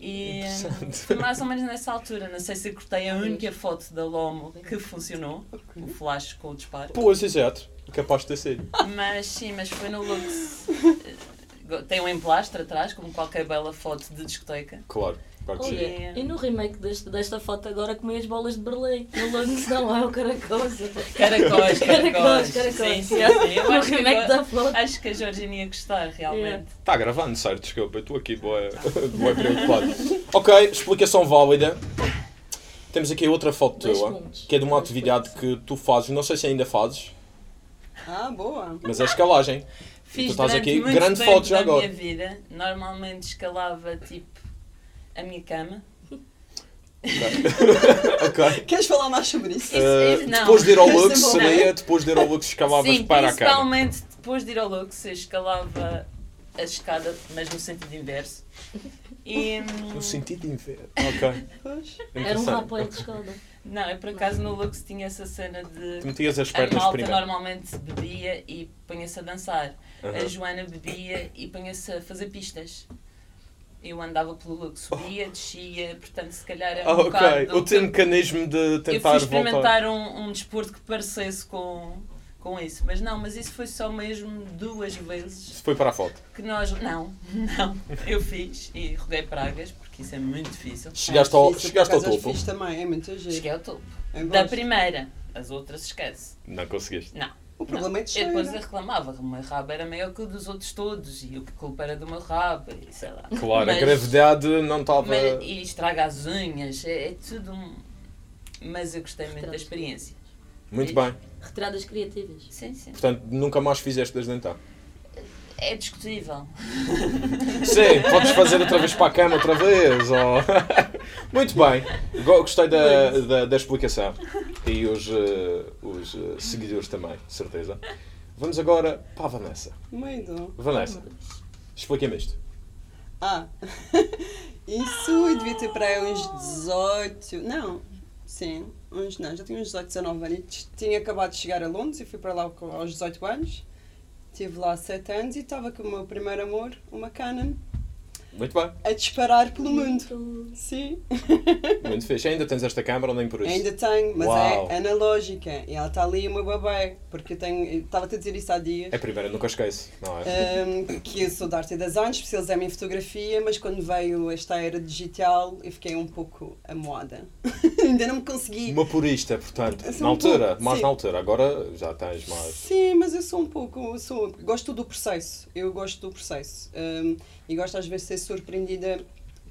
E Interessante. foi mais ou menos nessa altura. Não sei se eu cortei a única foto da Lomo que funcionou, o flash com o disparo. Pois, exato. Capaz de ter sido. Mas sim, mas foi no Lux. (laughs) Tem um emplastre atrás, como qualquer bela foto de discoteca. Claro. Olha, e no remake deste, desta foto agora comi as bolas de Berlim. No Lux não, é o caracóis. (laughs) Caracóis, Caracóis. Sim, sim, sim. Eu No acho que, remake da foto. acho que a Georgina ia gostar, realmente. Está gravando, certo? Desculpa, eu estou aqui boa, (laughs) boa preocupado. Ok, explicação válida. Temos aqui outra foto Dois tua, pontos. que é de uma atividade que tu fazes, não sei se ainda fazes, Ah, boa. mas é escalagem. Fiz tu estás aqui, grande foto já da agora. minha vida. Normalmente escalava tipo a minha cama. (laughs) ok. Queres falar mais sobre isso? Uh, isso não. depois de ir ao Lux, seria depois de ir ao Lux escalavas Sim, para a cama. principalmente depois de ir ao Lux, eu escalava a escada, mas no sentido inverso. E, hum, No sentido ver. Ok. Era um rapoeiro de escada. não, eu por acaso no Lux tinha essa cena de. Tu metias as A pernas malta primeiro. normalmente bebia e punha-se a dançar. A Aham. Joana bebia e punha-se a fazer pistas. Eu andava pelo Lux, subia, descia, portanto, se calhar é um Ah, ok. bocado. O teu mecanismo de eu tentar fui voltar. experimentar um, um desporto que parecesse com, com isso. Mas não, mas isso foi só mesmo duas vezes Se foi para a foto. que nós. Não, (laughs) não. Eu fiz e roguei pragas, porque isso é muito difícil. Chegaste É ao, difícil, chegaste ao topo. fixe também, é muito giro. Cheguei ao topo. Eu Da primeira. As outras esquece. Não conseguiste. Não. O problema é Eu de depois cheiro. reclamava, o meu rabo era maior que o dos outros todos e o que culpa era do meu rabo e sei lá. Claro, Mas- a gravidade não estava. E estraga as unhas, é, é tudo um... Mas eu gostei muito da experiência. Muito bem. Retiradas criativas. Sim, sim. Portanto, nunca mais fizeste desde então. É discutível. Sim, podes fazer outra vez para a cama, outra vez. Ou... (laughs) Muito bem. Go- Gostei da, da, da explicação. E os, eh, os eh, seguidores também, de certeza. Vamos agora para a Vanessa. Medo. Vanessa, explica-me isto. Ah, (laughs) isso eu devia ter para aí uns 18. Não, sim, uns não, já tinha uns 18, 19 anos. Tinha acabado de chegar a Londres e fui para lá aos 18 anos. Estive lá 7 anos e estava com o meu primeiro amor, uma Canon, Muito bem. a disparar pelo mundo. Sim, Muito fixe. Ainda tens esta câmara ou nem por isso? ainda tenho, mas Uau. é analógica e ela está ali o meu bebê, porque eu tenho, estava-te a dizer isso há dias. É a primeira, nunca esquece. Não é? Um, que eu sou de arte e design, especializei-me em fotografia, mas quando veio esta era digital eu fiquei um pouco amoada. (laughs) Ainda não me consegui. Uma purista, portanto. Sou Na um altura, pouco, mais sim. na altura. Agora já tens mais. Sim, mas eu sou um pouco. Sou, gosto do processo. Eu gosto do processo. Um, e gosto às vezes de ser surpreendida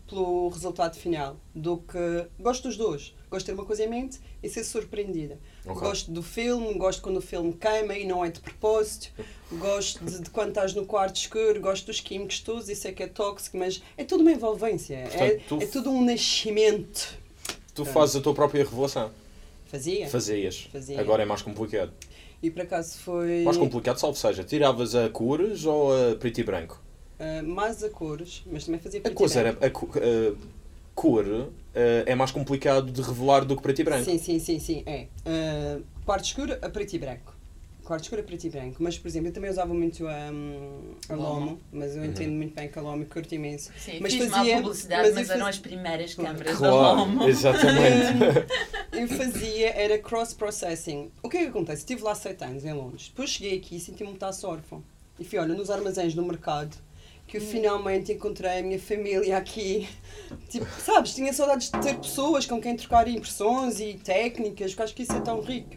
pelo resultado final. Do que. Gosto dos dois. Gosto de ter uma coisa em mente e ser surpreendida. Ok. Gosto do filme, gosto quando o filme queima e não é de propósito. Gosto de, de quando estás no quarto escuro, gosto dos químicos todos, isso é que é tóxico, mas é tudo uma envolvência. Portanto, é, tu- é tudo um nascimento. Tu fazes a tua própria revelação. Fazia. Fazias. Fazia. Agora é mais complicado. E por acaso foi. Mais complicado, salvo seja, tiravas a cores ou a preto e branco? Ah, mais a cores, mas também fazia A preto e coisa branco. era. A, a cor eh, é mais complicado de revelar do que preto e branco. Sim, sim, sim, sim, é. Ah, quarto escuro a preto e branco. Quarto escuro a preto e branco. Mas, por exemplo, eu também usava muito a, a Lomo. Lomo, mas eu entendo muito bem que a Lomo curto imenso. Sim, Mas fiz fazia- mal publicidade, mas mas, eram as primeiras câmaras da Claro, Lomo. (laughs) exatamente. (laughs) eu fazia era cross-processing. O que é que acontece? Estive lá 7 anos em Londres. Depois cheguei aqui e senti-me muito órfão. E fui, olha, nos armazéns do mercado, que eu finalmente encontrei a minha família aqui. (laughs) Tipo, sabes, tinha saudades de ter pessoas com quem trocar impressões e técnicas, porque acho que isso é tão rico.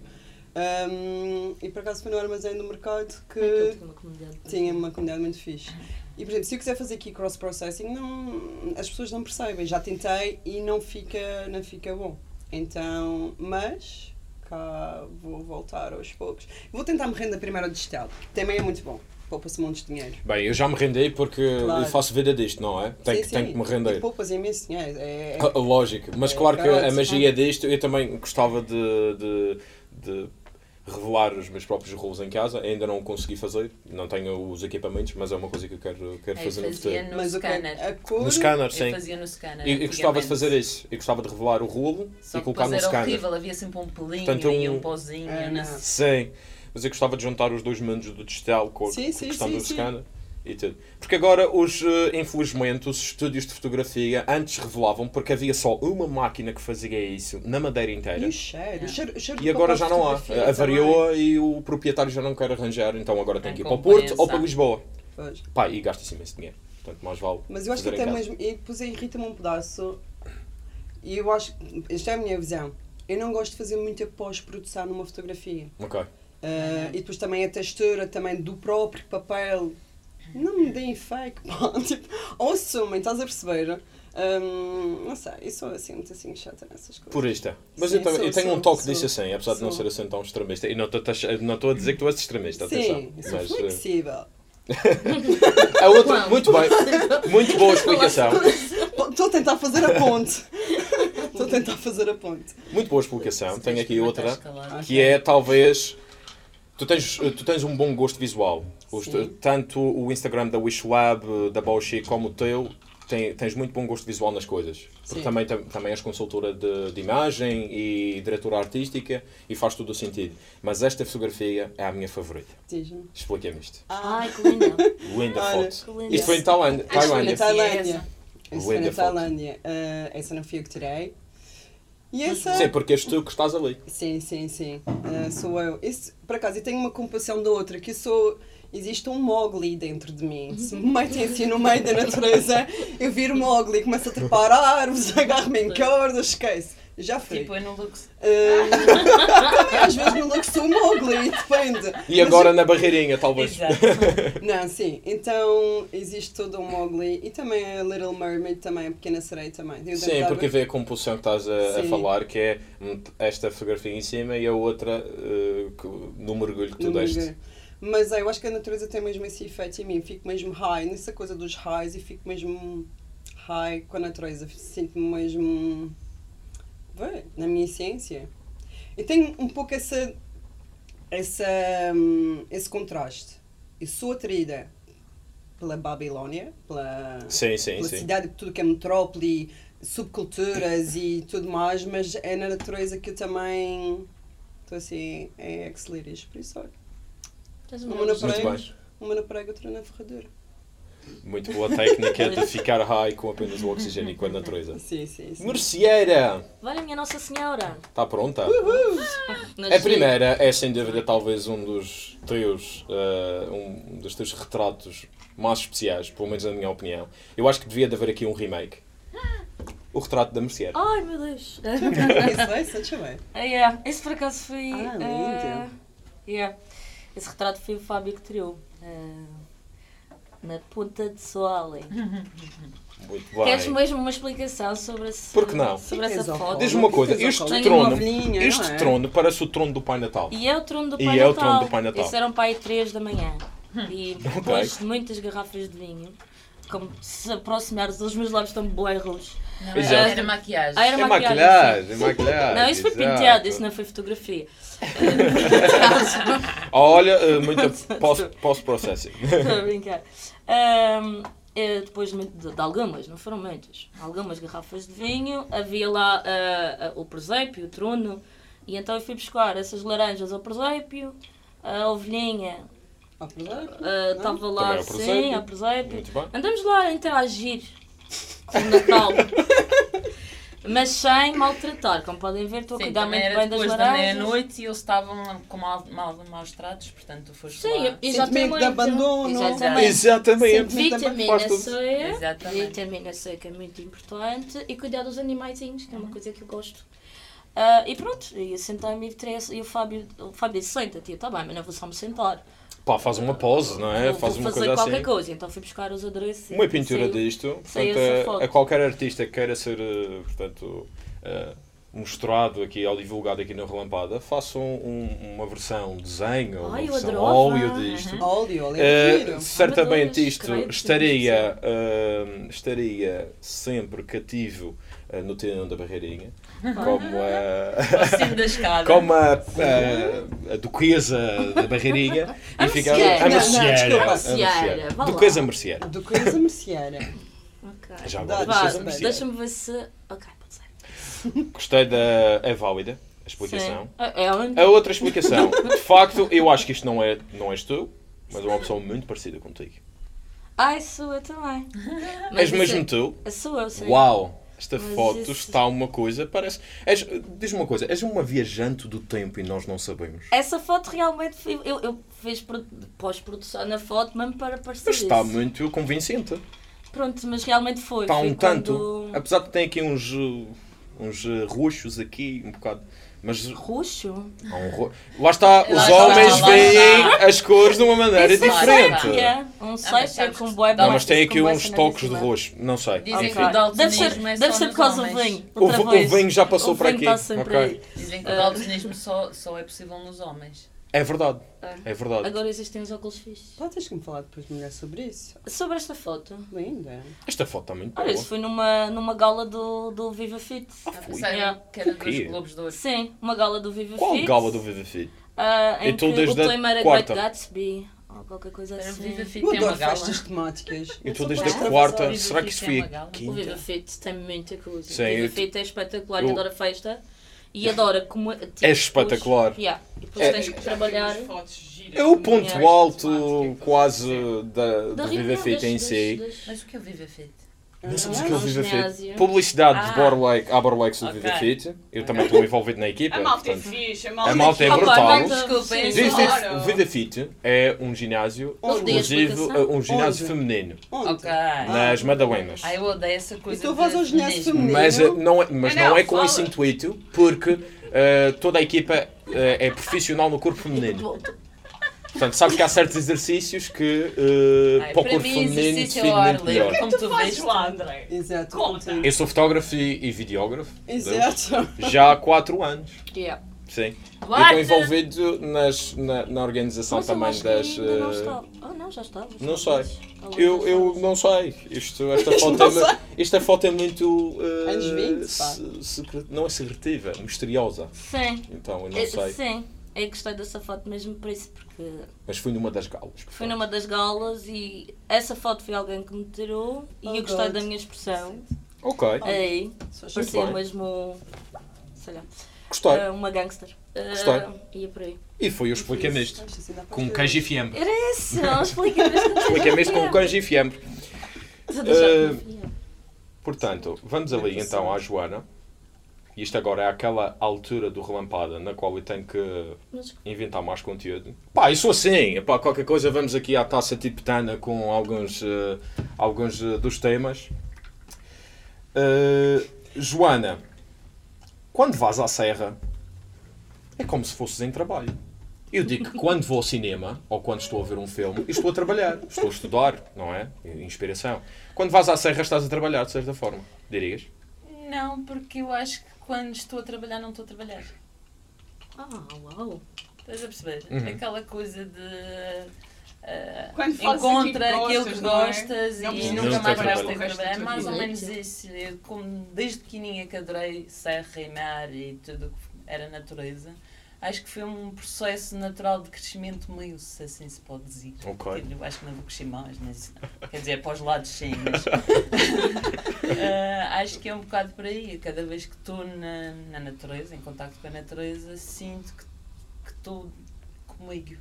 Ahm, e por acaso foi no armazém do mercado é que que ele tinha uma comunidade? tinha uma comunidade muito fixe. E, por exemplo, se eu quiser fazer aqui cross-processing, não, as pessoas não percebem. Já tentei e não fica, não fica bom. Então, mas cá vou voltar aos poucos. Vou tentar me render primeiro ao digital, que também é muito bom. Poupa-se montes de dinheiro. Bem, eu já me rendi porque Claro. eu faço vida disto, não é? Tenho, Sim, que, sim. tenho que me E render. poupas imenso dinheiro. É, é- Lógico, mas É, claro que a magia disto, eu também gostava de, de, de revelar os meus próprios rolos em casa. Ainda não o consegui fazer, não tenho os equipamentos, mas é uma coisa que eu quero, quero Eu fazer no futuro. no mas é- scanner. a cor. No scanner, Eu sim. fazia no scanner. Eu, eu gostava de fazer isso. Eu gostava de revelar o rolo Só e colocar no depois era scanner. horrível, havia sempre um pelinho Portanto, e um- um pozinho. Ah. Sim, mas eu gostava de juntar os dois mundos do digital com Sim, com a sim, questão sim, do sim. scanner e tudo. Porque agora, os, eh, infelizmente, os estúdios de fotografia antes revelavam porque havia só uma máquina que fazia isso na Madeira inteira. E o cheiro, o cheiro, o cheiro E agora já não há. Avariou e o proprietário já não quer arranjar, então agora tem Em que ir para o Porto ou para Lisboa. Pois. Pá, e gasta-se imenso dinheiro. Portanto, mais vale. Mas eu acho que até mesmo. E depois aí irrita-me um pedaço. E eu acho. Esta é a minha visão. Eu não gosto de fazer muita pós-produção numa fotografia. Ok. Ah, e depois também a textura também do próprio papel. Não me deem fake, (laughs) pá. Tipo, ou assumem, estás a perceber? Ahm, não sei, eu sou assim, muito assim chata nessas coisas. Purista. Mas Sim, eu, também- sou, eu tenho sou, um toque sou. disso assim, apesar de não ser assim tão extremista. E não estou a- não estou a dizer que tu és extremista, atenção. Sim, sou Mas, eh, flexível. (laughs) a outra, muito bem, muito boa explicação. Estou a tentar fazer a ponte. Estou a tentar fazer a ponte. Muito boa explicação. Tenho aqui outra. que é talvez tu tens, tu tens um bom gosto visual. Os- tanto o Instagram da Wishlab, da Bauchi, como o teu, tem, tens muito bom gosto visual nas coisas. Porque Sim. também, tam- também és consultora de, de imagem e diretora artística e faz todo o sentido. Mas esta fotografia é a minha favorita. Diz-me. Explica-me isto. Ai, que linda. (laughs) Linda Olha, foto. Isto foi em Tailândia. Isto foi na Tailândia. Tailândia. Isso foi na. Tailândia. Ah, essa não fui eu que tirei. E essa... Sim, porque és tu que estás ali. Sim, sim, sim. Ah, sou eu. Isso, por acaso, eu tenho uma compaixão da outra, que eu sou. Existe um Mowgli dentro de mim. Se me metem assim no meio da natureza, eu viro Mowgli, começo a trepar árvores, (laughs) agarro-me em cordas, esquece. Já fui. Tipo, eu no Lux. Ah, também às vezes no look sou Mowgli, depende. E agora na barreirinha, talvez. Exato. (laughs) Não, sim. Então existe todo um Mowgli e também a Little Mermaid também, a Pequena Sereia também. Eu Sim, porque vê a composição que estás a, a falar, que é esta fotografia em cima e a outra eh, que- no mergulho que tu no deste. mergulho. Mas é, eu acho que a natureza tem mesmo esse efeito em mim. Fico mesmo high, nessa coisa dos highs e fico mesmo high com a natureza. Sinto-me mesmo. Vê, na minha essência. E tenho um pouco essa, essa, hum, esse contraste. Eu sou atraída pela Babilónia, pela, Sim, sim, pela sim. cidade, tudo que é metrópole, subculturas e tudo mais, mas é na natureza que eu também estou assim, é ex-libris, por isso olha. Uma na praia, bem. uma na praia, outra na ferradura. Muito boa técnica de ficar high com apenas o oxigênio e com a natureza. Sim, sim, sim. Merceeira! Olha, minha Nossa Senhora. Está pronta? Nasci. A primeira é sem dúvida talvez um dos teus, eh, um dos teus retratos mais especiais, pelo menos na minha opinião. Eu acho que devia de haver aqui um remake. O retrato da Merceeira. Ai, meu Deus. Isso vai, deixa eu ver. Ah, yeah. Esse por acaso foi. Ah, lindo. ah, yeah. Esse retrato foi o Fábio que tirou. ah, na Ponta de Soale. Muito bem. Queres mesmo uma explicação sobre, esse, Por que não? sobre essa foto? Diz-me uma coisa, este. Tenho trono, uma este não é? trono parece o trono do Pai Natal. E é o trono do E Pai é o Natal. trono do Pai Natal. Eram pai 3 da manhã. E (laughs) depois de muitas garrafas de vinho, como se aproximares, os meus lábios estão bué rojos. Não, Exato. era, era maquiagem. Ah, era É maquiagem, maquilhagem, é maquilhagem. Não, isso foi exato. penteado, isso não foi fotografia. (laughs) Olha, eh, muita post- post-processing. (laughs) Estou a brincar. Ahm, eh, depois de, muito- de- algumas, não foram muitas, algumas garrafas de vinho, havia lá ah, o presépio, o trono, e então eu fui buscar essas laranjas ao presépio, a ovelhinha Presépio? ah, estava lá, ao sim, ao presépio. Andamos lá a interagir com o Natal. (laughs) Mas sem maltratar, como podem ver, estou a cuidar muito era bem das depois da laranjas. meia-noite e eles estavam com mal, mal, maus tratos, portanto tu foste Sim, lá. Sentimento de abandono. Exatamente. Exatamente. Vitamina. C, Exatamente. vitamina C que é muito importante e cuidar dos animaizinhos, que é uma coisa que eu gosto. Ah, e pronto, e eu sentei-me e, e o Fábio, o Fábio disse, senta-te, eu, tá bem, mas não vou só me sentar. Pá, faz uma pose, não é? vou, Faz vou uma fazer coisa qualquer assim. coisa. Então fui buscar os adereços. Uma pintura saiu- disto, saiu portanto, a, foto. a qualquer artista que queira ser, eh, portanto, eh, mostrado aqui ou divulgado aqui na Relampada, façam um- uma versão desenho, uma Ai, eu versão óleo disto. Óleo, óleo Eh, é giro. certamente Deus, isto estaria, eh, estaria sempre cativo eh, no tendão (laughs) (laughs) da barreirinha, como a, Ao cimo da escada. como a, a, a duquesa da barreirinha A e ficava a Não, não, merceeira. desculpa. a Merceeira, merceeira. vá lá. Duquesa merceeira. Do coisa merceeira. Ok. Já agora duquesa. Deixa-me ver se. Ok, pode ser. Gostei da. É válida a explicação. É, é onde? A outra explicação, de facto, eu acho que isto não, é, não és tu, mas é uma pessoa muito parecida contigo. Ai, sou eu também. Mas és mesmo é- tu? Sou eu, sim. Uau! Esta Mas foto isso- está uma coisa, parece. És- Diz-me uma coisa, és uma viajante do tempo e nós não sabemos. Essa foto realmente foi, eu, eu fiz pro- pós-produção na foto mesmo para parecer Mas está isso. muito convincente. Pronto, mas realmente foi. Está foi um tanto. quando- Apesar de ter aqui uns, uns roxos aqui, um bocado. Mas Roxo? há um ro... Lá está, os está, homens lá veem está. as cores de uma maneira Isso é diferente. sépia. Um mas sépia sabes com dá- Não, mas tem aqui uns toques de roxo. Não sei. Dizem Enfim. que o daltonismo Deve ser, é deve ser por causa do vinho. O, o vinho já passou O vinho aqui. está sempre Ok. aí. Dizem que Ah. o daltonismo só, só é possível nos homens. É verdade. É. É verdade. Agora existem os óculos fixos. Lá tens que me falar depois melhor sobre isso. Sobre esta foto. Linda. Esta foto está muito Olha, boa. isso foi numa, numa gala do, do Viva Fit. Fui. Sério, Yeah. que era O dos Globos de Ouro. Sim, uma gala do Viva Qual Fit. gala do Viva Fit? Ah, em Então, que desde o a tema era quarta. Great Gatsby. Ou qualquer coisa Era assim. Viva Fit Eu tem uma adoro gala. festas temáticas. (laughs) Eu sou estou desde a quarta. Será que isso foi uma gala. O quinta? Viva Fit tem muita coisa. Sim, o Viva eu- Fit é espetacular, eu- eu adoro a festa. E adora como. Tipo, É espetacular. Depois, yeah, e depois É- tens que trabalhar. É o ponto alto quase da, Da do reunião Viva Fit em si. Mas o que é o Viva Fit? Não sabes Ah, o que é o um Viva Fit? Publicidade de Ah. Borlex, à Borlex do. Viva Fit. Eu também estou envolvido na equipa. A malta é fixe, a A malta, é fixe. brutal. Fit- Claro. o Viva Fit é um ginásio, Onde? inclusive Explicação? um ginásio Onde? feminino, Onde? Ok. nas Madalenas. Ai, eu odeio essa coisa Então vais de ao ginásio feminino. Mas, eh, não é, mas Anel, não é com esse intuito, porque eh, toda a equipa é profissional no corpo feminino. Portanto, sabes que há certos exercícios que eh, Ai, para o corpo mim, feminino exercício ao define ar muito livre, melhor. como tu Faz vês. lá, André. Exato. Conta. Eu sou fotógrafo e, e videógrafo (laughs) Exato. já há 4 anos. Yeah. Sim. Eu estou envolvido nas, na, na organização Mas eu também acho que das. ainda não eh, está. Ah, não, já estava. não sei. Eu, eu não sei. Isto, esta, (laughs) foto Não é, sei. mu- esta foto é muito. eh, Anos 20, pá. se- secre- não é secretiva, é misteriosa. Sim. Então eu não É, sei. Sim. Eu gostei dessa foto mesmo por isso, porque Mas fui numa das galas. fui numa das galas e essa foto foi alguém que me tirou e Oh, eu gostei God. da minha expressão. Ok. Ei, Só parecia mesmo. sei lá. Gostei. ah, uma gangster. Gostei. Ia por aí. E foi eu expliquei-me isto. Assim Com queijo e fiambre. Era isso, não explica-me isto. Com queijo e fiambre. Eh, confiar. Portanto, vamos ali então à Joana. Isto agora é aquela altura do relampada na qual eu tenho que inventar mais conteúdo. Pá, sou assim. Pá, qualquer coisa vamos aqui à taça tibetana com alguns, eh, alguns eh, dos temas. Eh, Joana, quando vais à serra, é como se fosses em trabalho. Eu digo que quando vou ao cinema, ou quando estou a ver um filme, estou a trabalhar, estou a estudar, não é? Inspiração. Quando vais à serra, estás a trabalhar, de certa forma, dirias? Não, porque eu acho que quando estou a trabalhar, não estou a trabalhar. Ah, uau. Estás a perceber? Uhum. Aquela coisa de. Quando fazes encontra aquilo que gostas, que não é? Não e nunca mais trabalhar. vais ter trabalhar. É mais ou menos isso. Eu, como desde pequenininha que adorei serra e mar e tudo o que era natureza, acho que foi um processo natural de crescimento meio, se assim se pode dizer. Ok. Eu acho que não vou crescer mais, mas quer dizer, para os lados sim, mas (laughs) Ah, acho que é um bocado por aí. Cada vez que estou na, na natureza, em contacto com a natureza, sinto que estou comigo.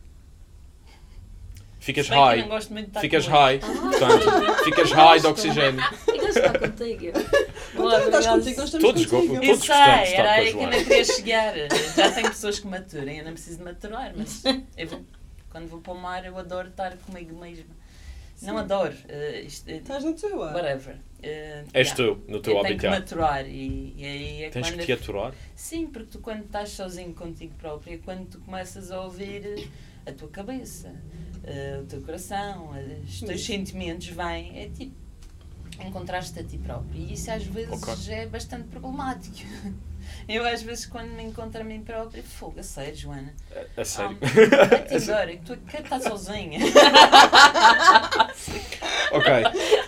Ficas Se bem que eu high. não gosto muito de estar Ficas high. Portanto, ficas high de oxigênio. (laughs) Estar contigo. (laughs) Então, estás contigo, nós estamos Todos contigo. Todos era aí que ainda queria chegar. Já tem pessoas que maturem, eu não preciso de maturar, mas eu vou- quando vou para o mar eu adoro estar comigo mesma. Não adoro. eh, isto, eh, Estás na tua. whatever. Eh, És yeah. tu, no teu eu tenho que habitat. maturar e, e aí é Tens que te aturar. Sim, porque tu quando estás sozinho contigo próprio é quando tu começas a ouvir a tua cabeça, eh, o teu coração, eh, os teus sentimentos vêm, é tipo encontrar-te a ti próprio. E isso às vezes Ok. é bastante problemático. (laughs) Eu às vezes quando me encontro a mim própria, fogo, a sério, Joana. A sério. Ah, (laughs) Vai-te embora, que tu quero estar sozinha. (laughs) Ok.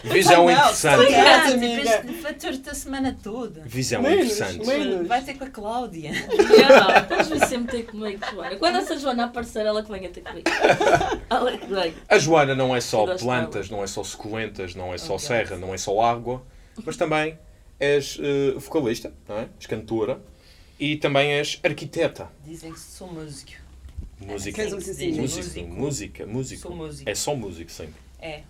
Visão Não, interessante. amiga. este fator-te a semana toda. Visão Menos, interessante. menos. Vai ter com a Cláudia. Yeah, Depois vem sempre ter comigo, Joana. Quando essa Joana aparecer, ela que venha ter comigo. Ela que vem. A Joana não é só plantas, não é só suculentas, não é só Ok. serra, não é só água, mas também és eh, vocalista, não é? És cantora e também és arquiteta. Dizem que sou músico. Música. Músico. música, músico. Sou músico. É só músico, sim. É,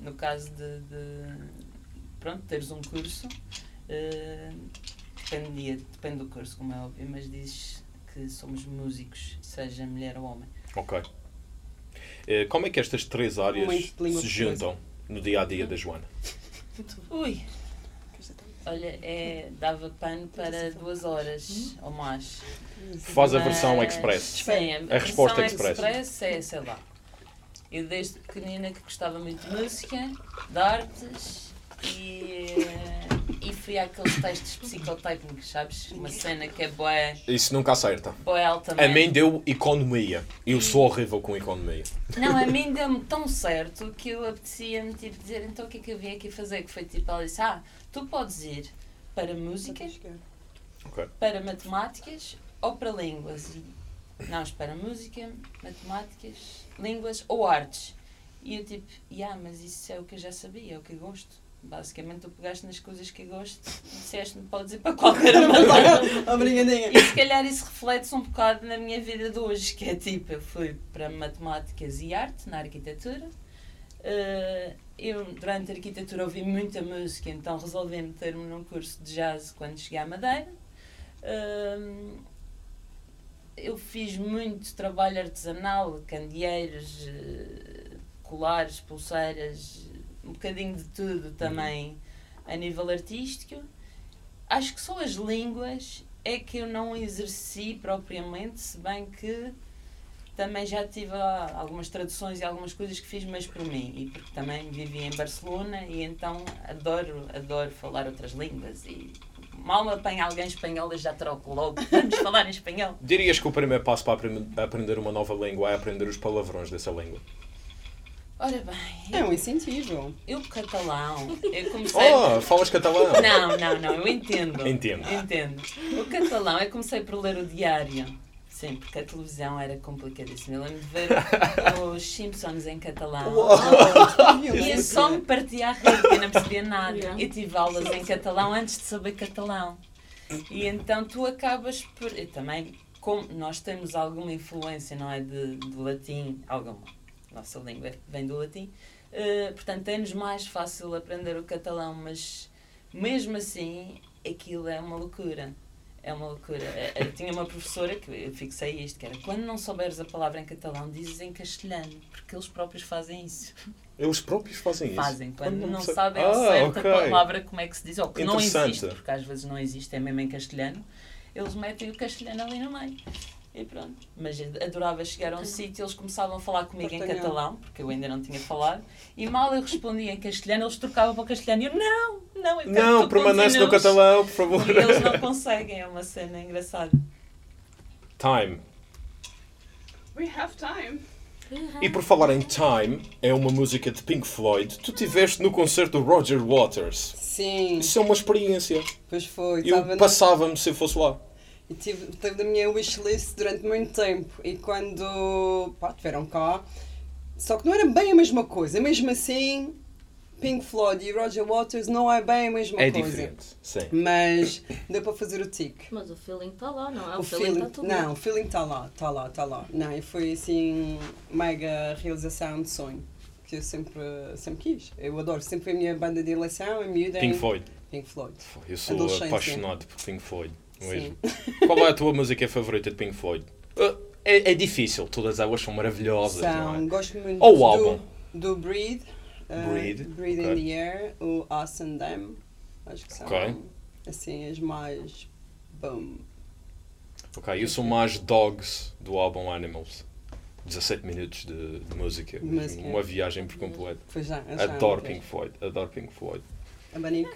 no caso de, de, pronto, teres um curso, dependia, depende do curso, como é óbvio, mas dizes que somos músicos, seja mulher ou homem. Ok. Eh, Como é que estas três áreas se juntam no dia a dia da Joana? Ui! Olha, é, dava pano para duas horas ou mais. Faz a versão Mas, express. Sim, A resposta versão express. express é, sei lá. Eu desde pequenina que gostava muito de música, de artes e, e fui àqueles testes psicotécnicos, sabes? Uma cena que é boé, Isso nunca acerta. boé altamente. A mim deu economia. Eu sou horrível com economia. Não, a mim (laughs) deu-me tão certo que eu apetecia-me tipo, dizer então o que é que eu vim aqui fazer? Que foi tipo, ela disse, ah, tu podes ir para música, para matemáticas ou para línguas. Não, espera, música, matemáticas, línguas ou artes. E eu tipo, yeah, mas isso é o que eu já sabia, é o que eu gosto. Basicamente, tu pegaste nas coisas que eu gosto e disseste-me, podes ir para qualquer (laughs) uma. Obrigadinha. E se calhar isso reflete-se um bocado na minha vida de hoje, que é tipo, eu fui para matemáticas e arte, na arquitetura. Eh, eu, durante a arquitetura, ouvi muita música, então resolvi meter-me num curso de jazz quando cheguei à Madeira. Hum, eu fiz muito trabalho artesanal, candeeiros, eh, colares, pulseiras, um bocadinho de tudo também a nível artístico. Acho que só as línguas é que eu não exerci propriamente, se bem que também já tive ah, algumas traduções e algumas coisas que fiz mais por mim e porque também vivi em Barcelona e então adoro, adoro falar outras línguas e mal me apanha alguém espanhol eu já troco logo, vamos falar em espanhol. Dirias que o primeiro passo para aprender uma nova língua é aprender os palavrões dessa língua? Ora bem, É um incentivo. eu catalão, eu comecei... Oh, falas catalão? Não, não, não, eu entendo. Entendo. Entendo. O catalão, eu comecei por ler o diário. Sim, porque a televisão era complicadíssima. Eu lembro de ver (laughs) os Simpsons em catalão. (laughs) E eu só me partia a rir, porque eu não percebia nada. Yeah. Eu tive aulas em catalão antes de saber catalão. E então tu acabas por. Eu também, como nós temos alguma influência, não é? De, do latim, alguma. Nossa língua vem do latim. eh, portanto, é-nos mais fácil aprender o catalão, mas mesmo assim, aquilo é uma loucura. É uma loucura. Eh, Eu tinha uma professora que eu fixei isto, que era quando não souberes a palavra em catalão, dizes em castelhano, porque eles próprios fazem isso. Eles próprios fazem isso? Fazem, quando Quando não sa- sabem Ah, ao certo ok. a palavra como é que se diz, ou que não existe, porque às vezes não existe, é mesmo em castelhano, eles metem o castelhano ali no meio. E pronto. Mas adorava chegar a um sítio, eles começaam a falar comigo em Portanhol. catalão, porque eu ainda não tinha falado, e mal eu respondia em castelhano, eles trocavam para o castelhano e eu, não, não, eu Não, permanece no continues." catalão, por favor. E eles não conseguem, é uma cena engraçada. Time. We have time. E por falar em Time, é uma música de Pink Floyd. Tu tiveste no concerto do Roger Waters. Sim, Isso é uma experiência. pois foi. Eu passava-me se eu fosse lá. E tive, teve na minha wishlist durante muito tempo. E quando pá, tiveram cá, só que não era bem a mesma coisa. Mesmo assim, Pink Floyd e Roger Waters não é bem a mesma É coisa. diferente. Sim. Mas deu para fazer o tique. Mas o feeling está lá, não é? O, O feeling está tudo não, o feeling está lá, está lá, está lá. Não, e foi assim, mega realização de sonho. Que eu sempre, sempre quis. Eu adoro, sempre foi a minha banda de eleição, a miúda Pink em Floyd. Pink Floyd. Eu sou apaixonado por Pink Floyd. Mesmo. Sim. Qual é a tua música favorita de Pink Floyd? Uh, É, é difícil, todas elas são maravilhosas. não São, é? gosto muito Ou o do, álbum. do Breathe, uh, Breathe, Breathe ok. in the Air, o Us and Them. Acho que são Ok. assim as mais. Boom. Ok, eu sou mais Dogs do álbum Animals. 17 minutos de, de música. Música. Uma viagem por completo. Já. já Adoro. Pink Floyd. Adoro Pink Floyd. Abanico.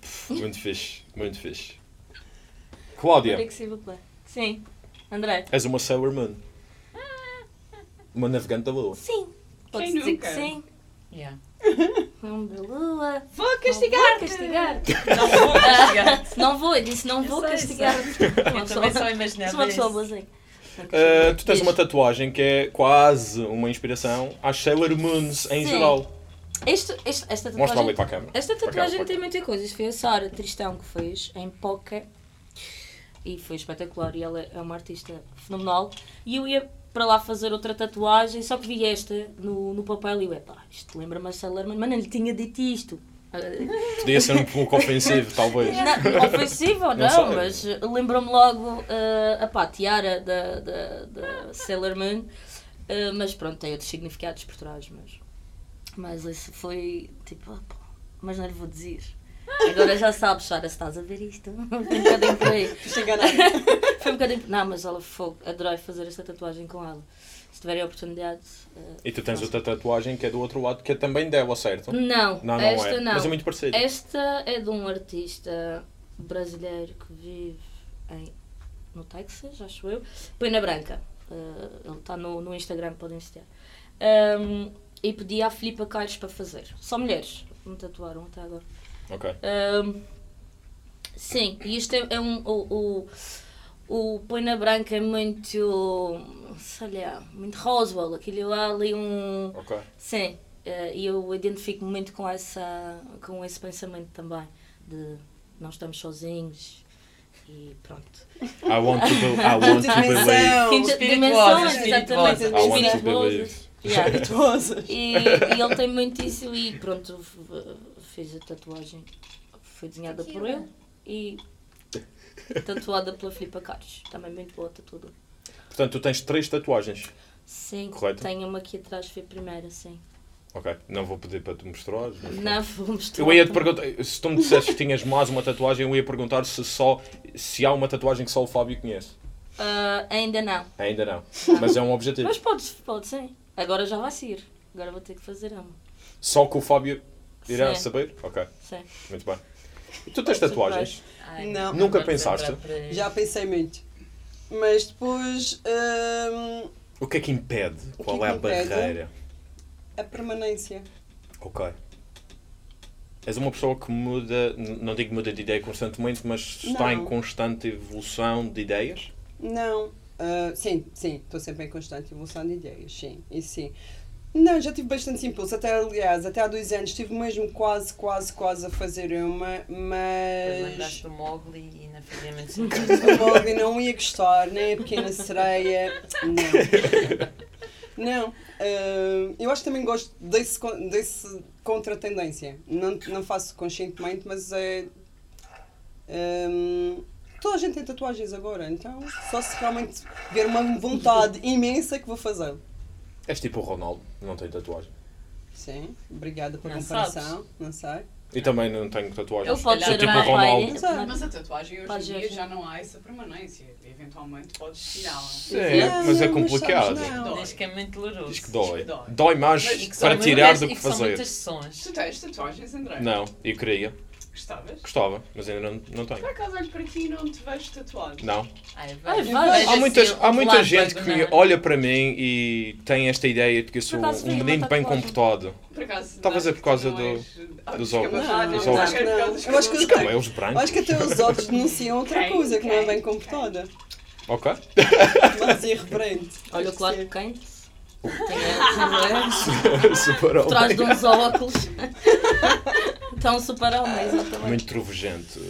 Pff, Muito fixe. Muito fixe. Cláudia, é. Sim. André. és uma Sailor Moon. Uma navegante da lua. Sim. Podes Quem dizer nunca? que sim. Yeah. (laughs) Vamos da lua. Vou Não castigar-te! vou castigar-te. Não vou castigar. Não vou, eu disse não Eu vou sei, castigar-te. (laughs) Eu também só imaginava sou uma pessoa boazinha. Uh, tu tens uma tatuagem que é quase uma inspiração às Sailor Moons em Sim. geral. Este, este, esta Mostra tatuagem ali para a câmera. Esta Para cá, tatuagem para tem muitas coisas. Foi a Sara Tristão que fez em Poca e foi espetacular. E ela é uma artista fenomenal. E eu ia para lá fazer outra tatuagem, só que vi esta no, no papel e eu, epá, isto lembra-me a Sailor Moon, mas não lhe tinha dito isto. Podia ser um pouco ofensivo, talvez. Não, ofensivo ou Não não, mas eh, lembrou-me logo uh, a pá, tiara da, da, da Sailor Moon. Uh, mas pronto, tem outros significados por trás. Mas, mas isso foi tipo, pô, mas não lhe vou dizer. Agora já sabes, Sara, se estás a ver isto. (laughs) Foi um bocadinho por aí. (laughs) Foi um bocadinho. Não, mas ela foi. Adorei fazer esta tatuagem com ela. se tiverem a oportunidade. eh, E tu tens outra tatuagem que é do outro lado, que é também dela, certo? Não, Não, não esta é. não. Mas é muito parecido. Esta é de um artista brasileiro que vive em, no Texas, acho eu. Pena Branca. Eh, ele está no, no Instagram, podem seguir. Um, e pedi à Filipa Caires para fazer. Só mulheres me tatuaram até agora. Ok. Um, sim, e isto é, é um. O, o, o Poina Branca é muito. sei lá, muito Roswell. Aquilo há ali um. Ok. Sim, eh, e eu identifico muito com, essa, com esse pensamento também. De não estamos sozinhos e pronto. I want to, be, I want to believe. Dimensões, exatamente. espirituosas. Yeah. E, e ele tem muito isso e pronto, f- fiz a tatuagem. Foi desenhada por ele e (laughs) tatuada pela Filipa Caros. Também muito boa tatuadora. Portanto, tu tens três tatuagens. Sim, Correto. tenho uma aqui atrás, foi a primeira, sim. Ok. Não vou pedir para tu pronto. Não, vou mostrar. Eu ia te perguntar, se tu me dissesses que tinhas mais uma tatuagem, eu ia perguntar se só se há uma tatuagem que só o Fábio conhece. Ah, ainda não. Ainda não. Mas é um objetivo. Mas pode, pode sim. Agora já vai ser. Agora vou ter que fazer uma. Só que o Fábio irá Sim. saber? Ok, Sim. muito bem. E tu tens tatuagens? Ai, Não. Nunca pensaste? Já pensei muito. Mas depois hum, O que é que impede? O que Qual é é que a impede? barreira? a permanência. Ok. És uma pessoa que muda, não digo muda de ideia constantemente, mas está em Não. constante evolução de ideias? Não. ah, sim, sim, estou sempre em constante evolução de ideias, sim, isso sim. Não, já tive bastante impulso, até aliás, até há dois anos estive mesmo quase, quase, quase a fazer uma, mas lembraste do Mowgli e na filha muito (laughs) o Mogli não ia gostar, nem a pequena sereia, não. Não, ah, eu acho que também gosto desse, desse contra-tendência. Não, não faço conscientemente, mas é. hum, toda a gente tem tatuagens agora, então só se realmente ver uma vontade imensa que vou fazer. És tipo o Ronaldo, não tem tatuagem. Sim, obrigada pela Não comparação, não sei. E também não tenho tatuagem. Ele pode Sou ser tipo uma o Ronaldo. Mas a tatuagem hoje em dia já não há essa permanência. Eventualmente podes tirá-la. Sim, Não, mas é complicado. sabes, não. Diz que é muito doloroso. Diz que dói. Dói. Dói mais Mas que são para tirar do e que são fazer. muitas sessões. Tu tens tatuagens, André? Não, eu queria. Gostavas? Gostava, mas ainda não, não tenho. Por acaso olho para ti e não te vejo tatuado. Não. Ai, Ai, vejo- vai. vejo Há, muitas, assim, há o muita gente que olha para mim e tem esta ideia de que eu sou acaso um menino bem comportado. Por acaso. Talvez é por causa do- és- dos amarrado, Dos pelos eu acho que Os cabelos. Eu brancos. acho que até os olhos denunciam outra coisa, que não é bem comportada. Ok. Mas irreverente. Olha o Acho que Clark sim. Kent. Tem Super Atrás de homem. uns óculos. (laughs) Está um super homem, exatamente. Muito trovejante.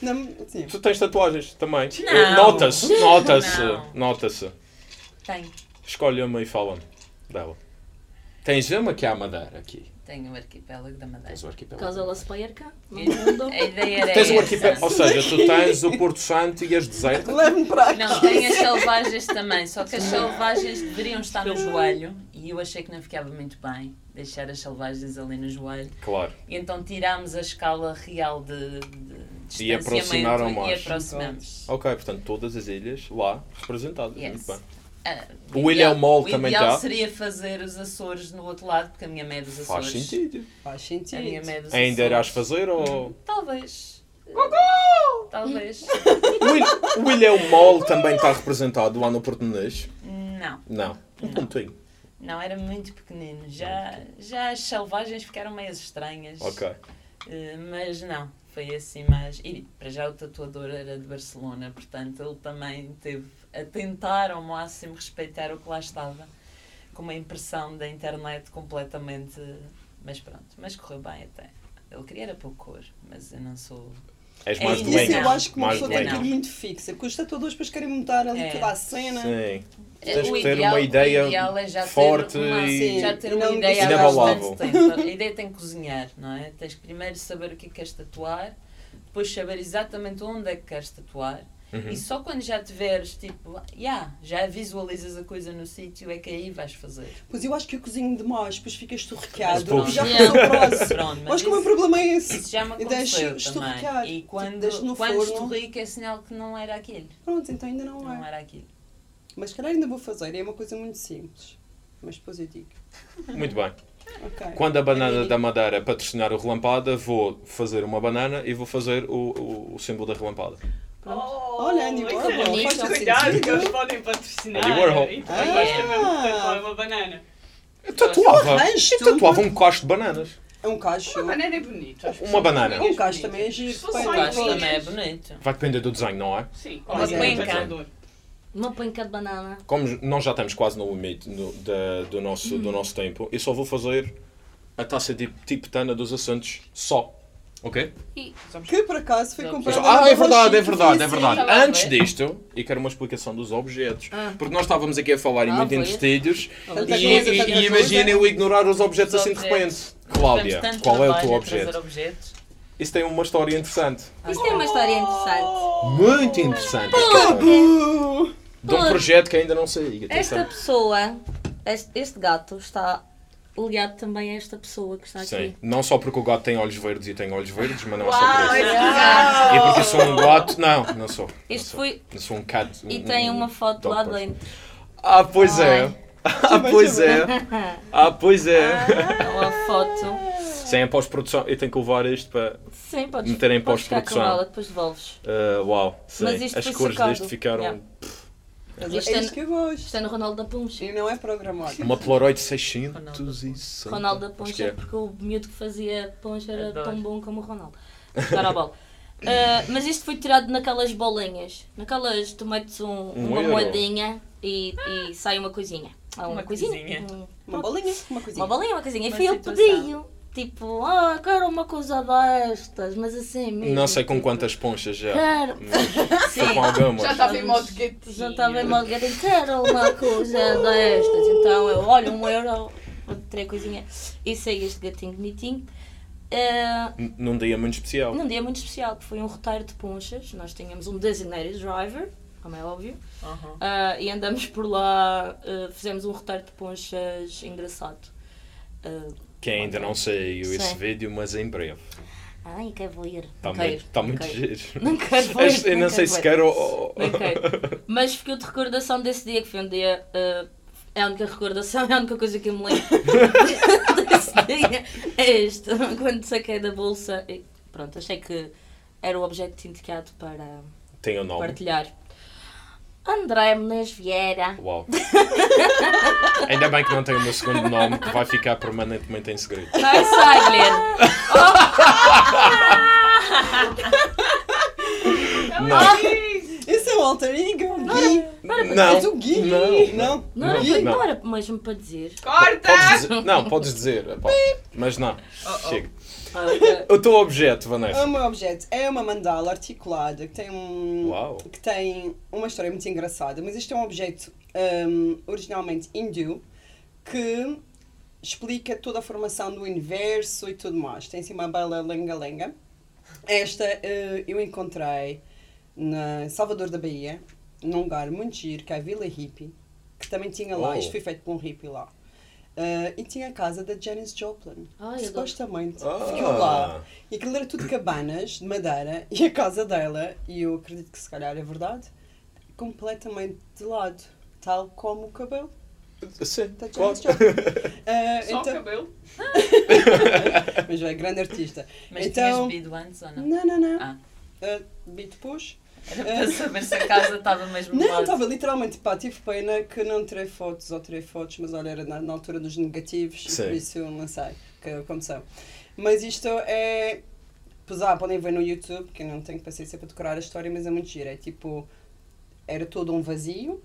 Não, sim. Tu tens tatuagens também. Nota-se, nota-se, nota-se. Tenho. Escolhe uma e fala-me dela. Tens uma que é a Madeira aqui. Tenho o arquipélago da Madeira. Tens o arquipélago. Caso ela se perca no E- mundo. A ideia era Tens o arquipélago. Ou seja, tu tens o Porto Santo e as desertas. Leve-me para aqui. Não, tem as selvagens também, só que as selvagens deveriam estar no joelho e eu achei que não ficava muito bem deixar as selvagens ali no joelho. Claro. E então tirámos a escala real de, de E aproximaram distanciamento e mais. aproximamos. Ok, portanto, todas as ilhas lá representadas. Yes. Muito bem. Ah, O Ilha Mol o também ideal tá? seria fazer os Açores no outro lado, porque a minha mãe é dos Faz Açores. sentido. Faz A minha sentido. mãe é dos Ainda irás fazer ou. Talvez. Talvez. O Ilha- O Ilhéu Mol também está representado lá no Porto Muniz? Não. Não. Um pontinho. Não, era muito pequenino. Já, já as selvagens ficaram meio estranhas. Ok. Eh, mas não, foi assim mais. E para já o tatuador era de Barcelona, portanto ele também teve a tentar ao máximo respeitar o que lá estava, com uma impressão da internet completamente. Mas pronto, mas correu bem até. Ele queria era pouco cor, mas eu não sou. És É mais Isso doente. eu acho que uma Mais pessoa tem que ir muito fixa, porque os tatuadores depois querem montar ali É. toda a cena. Sim. Eh, Tens o que ter ideal- uma ideia é já ter forte uma, e já ter uma não ideia há inabalável. bastante tempo. A ideia (laughs) tem que cozinhar, não é? Tens que primeiro saber o que é que queres tatuar, depois saber exatamente onde é que queres tatuar. Uhum. E só quando já tiveres, tipo, yeah, já visualizas a coisa no sítio, é que aí vais fazer. Pois eu acho que eu cozinho demais, depois ficas esturrecado Mas e já (laughs) pronto. passou. Pronto, Eu acho que o meu problema é esse. isso já me E deixo aconteceu também. E Tipo, quando, no quando forno. esturrica é sinal que não era aquilo. Pronto, então ainda não Não é. era aquilo. Mas se calhar ainda vou fazer, é uma coisa muito simples. Mas depois eu digo. Muito bem. Ok. Quando a banana da Madeira patrocinar o Relampada, vou fazer uma banana e vou fazer o, o, o símbolo da Relampada. Oh, Olha, Andy Warhol, é faz Cuidado sentido. que eles podem patrocinar. Andy Warhol. E depois mesmo que Ah. tatuar uma banana. Eu tatuava, eu tatuava um cacho de bananas. É um cacho. Uma banana é bonito. Uma banana. Um cacho bonitas. também é giro, Se fosse põe só no Eu acho que igual- também é bonito. Vai depender do desenho, não é? Sim, Uma é penca. Uma penca de banana. Como nós já estamos quase no limite no- da- do, nosso, do nosso tempo, eu só vou fazer a taça de tibetana dos assentos só. Ok? Que por acaso foi comprado. Ah, é verdade, é verdade, é verdade. Estava a Antes disto, e quero uma explicação dos objetos. Ah. Porque nós estávamos aqui a falar e Ah, muito entretidos. Tanta E, e, e imagina eu ignorar os objetos Os assim de objetos. repente. Cláudia, qual é o teu objeto? objetos. Isso tem uma história interessante. Isto é uma história interessante. Muito interessante. Uh, De um projeto que ainda não sei. Esta pessoa, este, este gato, está ligado também a esta pessoa que está aqui. Sim, não só porque o gato tem olhos verdes e tem olhos verdes, mas não é só por isso. gato! E porque eu sou um gato. Não, não sou. Isto sou. foi. Eu sou um cat. E um- tem um uma foto dog lá person. dentro. Ah, pois é. Ai. (laughs) (laughs) Ah, pois é. Ah, pois é. É uma foto. Sem a pós-produção, eu tenho que levar isto para. Sim, podes, Meter em pós-produção. depois devolves. ah, uau, sim. Mas isto As foi cores sacado. deste ficaram. Yeah. Mas Isto é é- isto que eu gosto. Isto é no Ronaldo da Poncha. E não é programado. Uma Polaroid 660. Ronaldo da Poncha, que é. porque o miúdo que fazia poncha era Adoro. tão bom como o Ronaldo. Jogar a bola. (laughs) Ah, mas isto foi tirado naquelas bolinhas. Naquelas, tu metes um- Um uma euro. moedinha e, e sai uma coisinha. Ah, Uma coisinha. Um- Uma bolinha, uma coisinha. uma bolinha, uma coisinha. E Uma foi ele pediu. Tipo, ah, quero uma coisa destas, mas assim mesmo. Não sei com tipo, quantas ponchas já. Quero. Mas (laughs) Sim. Com algumas. Já estava em modo gatinho. Já estava em modo gatinho, quero uma coisa destas. Então eu, olha, um euro, três coisinha. E sei este gatinho bonitinho. N- Num dia muito especial. num dia muito especial, que foi um roteiro de ponchas. Nós tínhamos um designated driver, como é óbvio. Uhum. Ah, e andamos por lá, ah, fizemos um roteiro de ponchas engraçado. Ah, Que ainda não saiu esse Sim. vídeo, mas em breve. ai, quero ver. Está Não muito, tá não muito giro. (laughs) (laughs) Não quero ver. Eu não sei se quero. ou-. (laughs) Mas ficou de recordação desse dia, que foi um dia. ah, é a única recordação, é a única coisa que eu me lembro desse dia. É este. Quando saquei da bolsa. E pronto, achei que era o objeto indicado para Tem o nome. partilhar. André Menezes Vieira. Uau. Ainda bem que não tem o meu segundo nome, que vai ficar permanentemente em segredo. Vai, sai, Guilherme. Não, Esse é o alter ego, Gui. não, És o Gui. não. Não. Não era, Gui. para, Não. não era mesmo para dizer. Corta! Podes dizer, não, podes dizer, mas não. Chega. (laughs) O teu objeto, O Vanessa. meu objeto é uma mandala articulada que tem um Uau. que tem uma história muito engraçada, mas isto é um objeto hum, originalmente hindu que explica toda a formação do universo e tudo mais. Tem assim uma bela lenga-lenga. Esta eh, eu encontrei na Salvador da Bahia, num lugar muito giro, que é a Vila Hippie, que também tinha lá, Oh. isto foi feito por um hippie lá. Eh, e tinha a casa da Janis Joplin, Ai, supostamente Ah. ficou lá. E aquilo era tudo cabanas de madeira (laughs) e a casa dela, e eu acredito que se calhar é verdade, completamente de lado, tal como o cabelo Sim, da claro. Janis Joplin. (laughs) Ah, Só o então, cabelo. (laughs) mas é grande artista. Mas Então- tinhas bebido antes ou não? Não, não, não. Ah. Beat push. Era para saber se a casa estava mesmo Não, estava literalmente, pá, tive pena que não tirei fotos ou tirei fotos, mas olha, era na, na altura dos negativos, Sim. por isso eu não sei que, são. Mas isto é. Pesar, podem ver no YouTube, que eu não tenho paciência para decorar a história, mas é muito giro. É tipo. Era todo um vazio,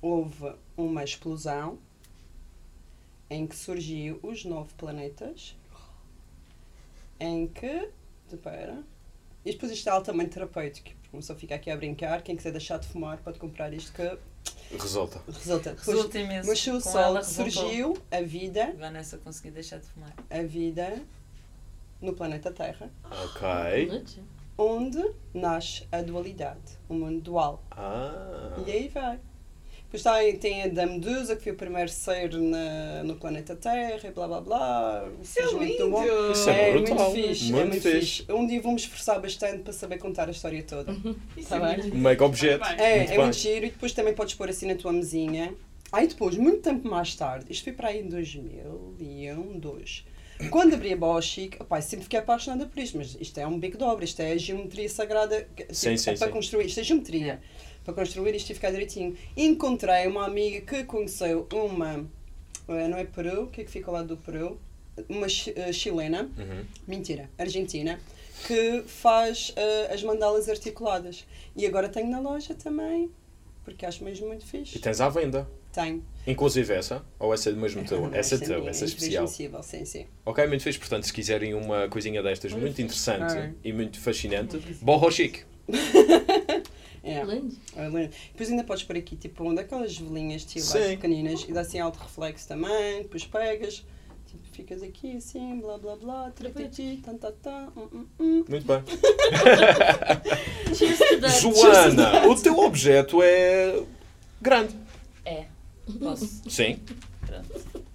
houve uma explosão em que surgiu os nove planetas, em que. Espera. E depois isto é altamente terapêutico. Porque Uma pessoa fica aqui a brincar, quem quiser deixar de fumar pode comprar isto que Resulta. resulta. Resulta imenso. mas o Com sol surgiu, a vida, Vanessa conseguiu deixar de fumar. a vida no planeta Terra, Ok. onde nasce a dualidade, o mundo dual. Ah. E aí vai. Depois tem, tem a da Medusa, que foi o primeiro ser na, no planeta Terra e blá blá blá. Isso é mundo. lindo! Isso é muito brutal. fixe, Muito é muito fixe. fixe. Um dia vou-me esforçar bastante para saber contar a história toda. Isso Tá é bem? muito Mega objeto. É, Muito é bem. muito giro e depois também podes pôr assim na tua mesinha. Aí depois, muito tempo mais tarde, isto foi para aí em 2001, 2. Quando abri a Bosch, opá, sempre fiquei apaixonada por isto, mas isto é um bico de obra, isto é a geometria sagrada Sim, tipo, sim, é para sim. construir, isto é geometria, para construir isto e ficar direitinho. E encontrei uma amiga que conheceu uma, eh, não é Peru, o que é que fica ao lado do Peru? Uma eh, chilena, Uhum. mentira, argentina, que faz eh, as mandalas articuladas. E agora tenho na loja também, porque acho mesmo muito E fixe. tens à venda. Tenho. Inclusive essa? Ou essa é do mesmo teu? (laughs) Não, Essa é teu, essa é especial. intransmissível, Sim, sim. Ok, muito fixe. Portanto, se quiserem uma coisinha destas muito interessante Ah. e muito fascinante, borro chique. (laughs) É. Lindo. é lindo. Depois ainda podes pôr aqui tipo um daquelas velinhas tipo, pequeninas e dá assim alto reflexo também, depois pegas, tipo, ficas aqui assim, blá blá blá, tratati, tan tan tan, hum, hum, hum. Muito bem. (laughs) Cheers to that. Joana, o teu objeto é grande. É. Posso? Sim. Pronto.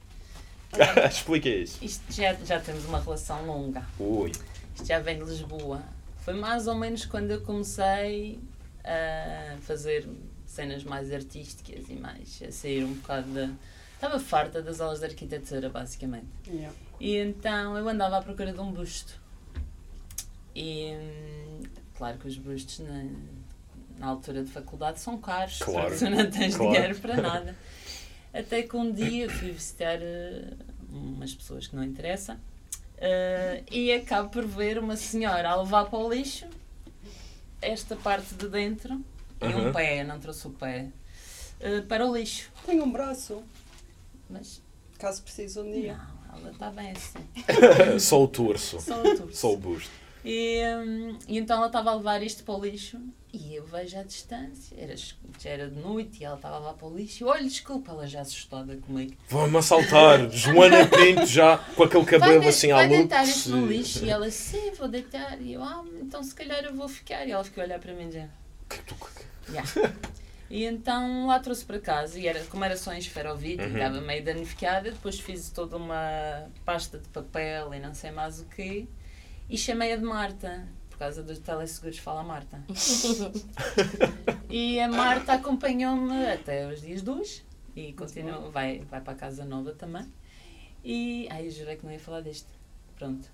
(laughs) Explica isso. Isto já, já temos uma relação longa. Ui. Isto já vem de Lisboa. Foi mais ou menos quando eu comecei a fazer cenas mais artísticas e mais a sair um bocado da. Estava farta das aulas de arquitetura, basicamente. Yeah. E então eu andava à procura de um busto. E claro que os bustos na, na altura de faculdade são caros, Claro, porque tu não tens claro. dinheiro para nada. Até que um dia fui visitar eh, umas pessoas que não interessam eh, e acabo por ver uma senhora a levar para o lixo esta parte de dentro e um pé, não trouxe o pé, eh, para o lixo. Tenho um braço, Mas caso precise um dia. não, ela está bem assim. (laughs) Só o torso. Só o torso. Só o busto. E, hum, e então ela estava a levar isto para o lixo e eu vejo à distância, era, já era de noite e ela estava levar para o lixo. E, Olha, desculpa, ela já assustada comigo. Vão-me assaltar. (laughs) Joana Pinto já com aquele cabelo vai, assim à vai luz. deitar isto no lixo? E ela, sim, vou deitar. E eu, ah, então se calhar eu vou ficar. E ela ficou a olhar para mim já. Yeah. E então lá trouxe para casa, e era, como era só em esferovite, Uhum. e estava meio danificada, depois fiz toda uma pasta de papel e não sei mais o quê, e chamei-a de Marta, por causa dos teleseguros fala Marta. (laughs) e a Marta acompanhou-me até os dias de hoje, e continua, vai, vai para a casa nova também. E, ai, eu jurei que não ia falar disto. Pronto.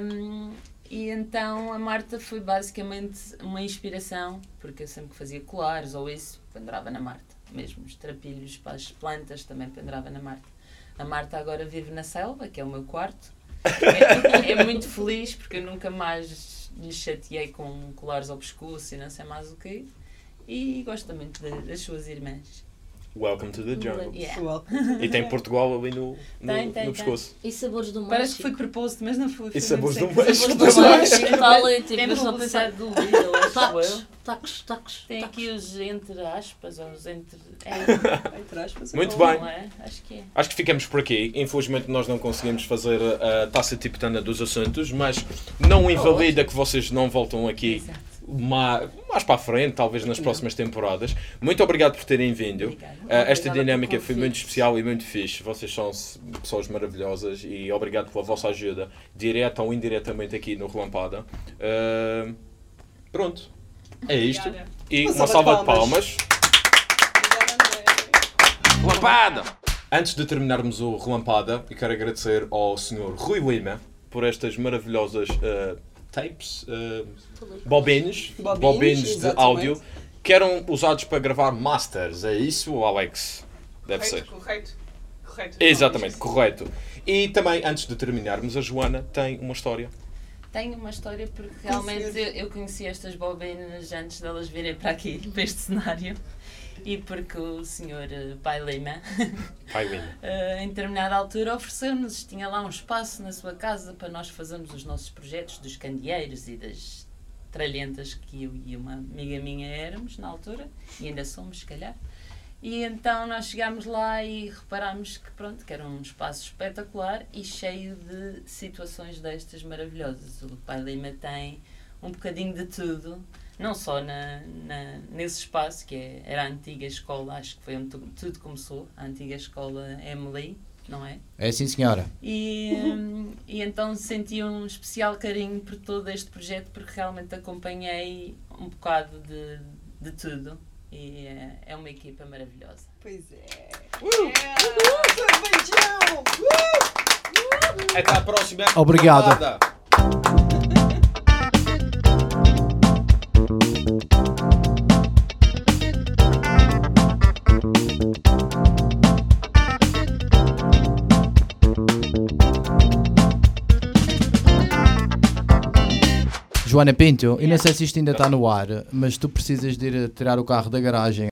Hum, e então a Marta foi basicamente uma inspiração, porque eu sempre que fazia colares ou isso, pendurava na Marta. Mesmo os trapilhos para as plantas também pendurava na Marta. A Marta agora vive na selva, que é o meu quarto. É, é muito feliz porque eu nunca mais lhe chateei com colares ao pescoço e não sei mais o quê. E gosta muito das suas irmãs. Welcome to the jungle. Yeah. E tem Portugal ali no, no, Tem, tem, no tem. pescoço. E sabores do México. Parece que foi proposed, mas não foi. E sabores do México. Sabores do México e tal, e tipo, Tem eu só publicidade do Lidl. Tacos, tacos, tacos. Tem tacos. aqui os entre aspas, ou os entre. É, (laughs) Entre aspas, Muito bom. bem. é? Acho que é. Acho que ficamos por aqui. Infelizmente nós não conseguimos fazer a taça tibetana dos assuntos, mas não invalida que vocês não voltam aqui Exato. Ma- mais para a frente, talvez nas próximas temporadas. Muito obrigado por terem vindo. Uh, esta Obrigada dinâmica foi muito especial e muito fixe. Vocês são pessoas maravilhosas e obrigado pela vossa ajuda, direta ou indiretamente aqui no Relampada. Uh, pronto, é isto. E Uma uma salva de palmas. palmas. André. Antes de terminarmos o Relampada, eu quero agradecer ao Sr. Rui Lima por estas maravilhosas uh, tapes, uh, bobines, Bobines, bobines de áudio que eram usados para gravar masters. É isso, Alex? Deve ser. Correto, correto. Correto. Exatamente, correto. E também, antes de terminarmos, a Joana tem uma história. Tenho uma história porque realmente eu, eu conheci estas bobinas antes delas virem para aqui, para este cenário. E porque o senhor eh, Pai Lima, (laughs) Pai Lima. eh, em determinada altura, ofereceu-nos, tinha lá um espaço na sua casa para nós fazermos os nossos projetos dos candeeiros e das tralhentas que eu e uma amiga minha éramos na altura, e ainda somos, se calhar. E então nós chegámos lá e reparámos que pronto, que era um espaço espetacular e cheio de situações destas maravilhosas. O Pai Lima tem um bocadinho de tudo não só na, na- nesse espaço, que é- era a antiga escola, acho que foi onde tu- tudo começou, a antiga escola Emily, não é? É sim, senhora. E, hum, e então senti um especial carinho por todo este projeto, porque realmente acompanhei um bocado de, de tudo. E é, é uma equipa maravilhosa. Pois é. Yeah. Beijão! Até à próxima. Obrigado. Joana Pinto, eu não sei se isto ainda está no ar, mas tu precisas de ir tirar o carro da garagem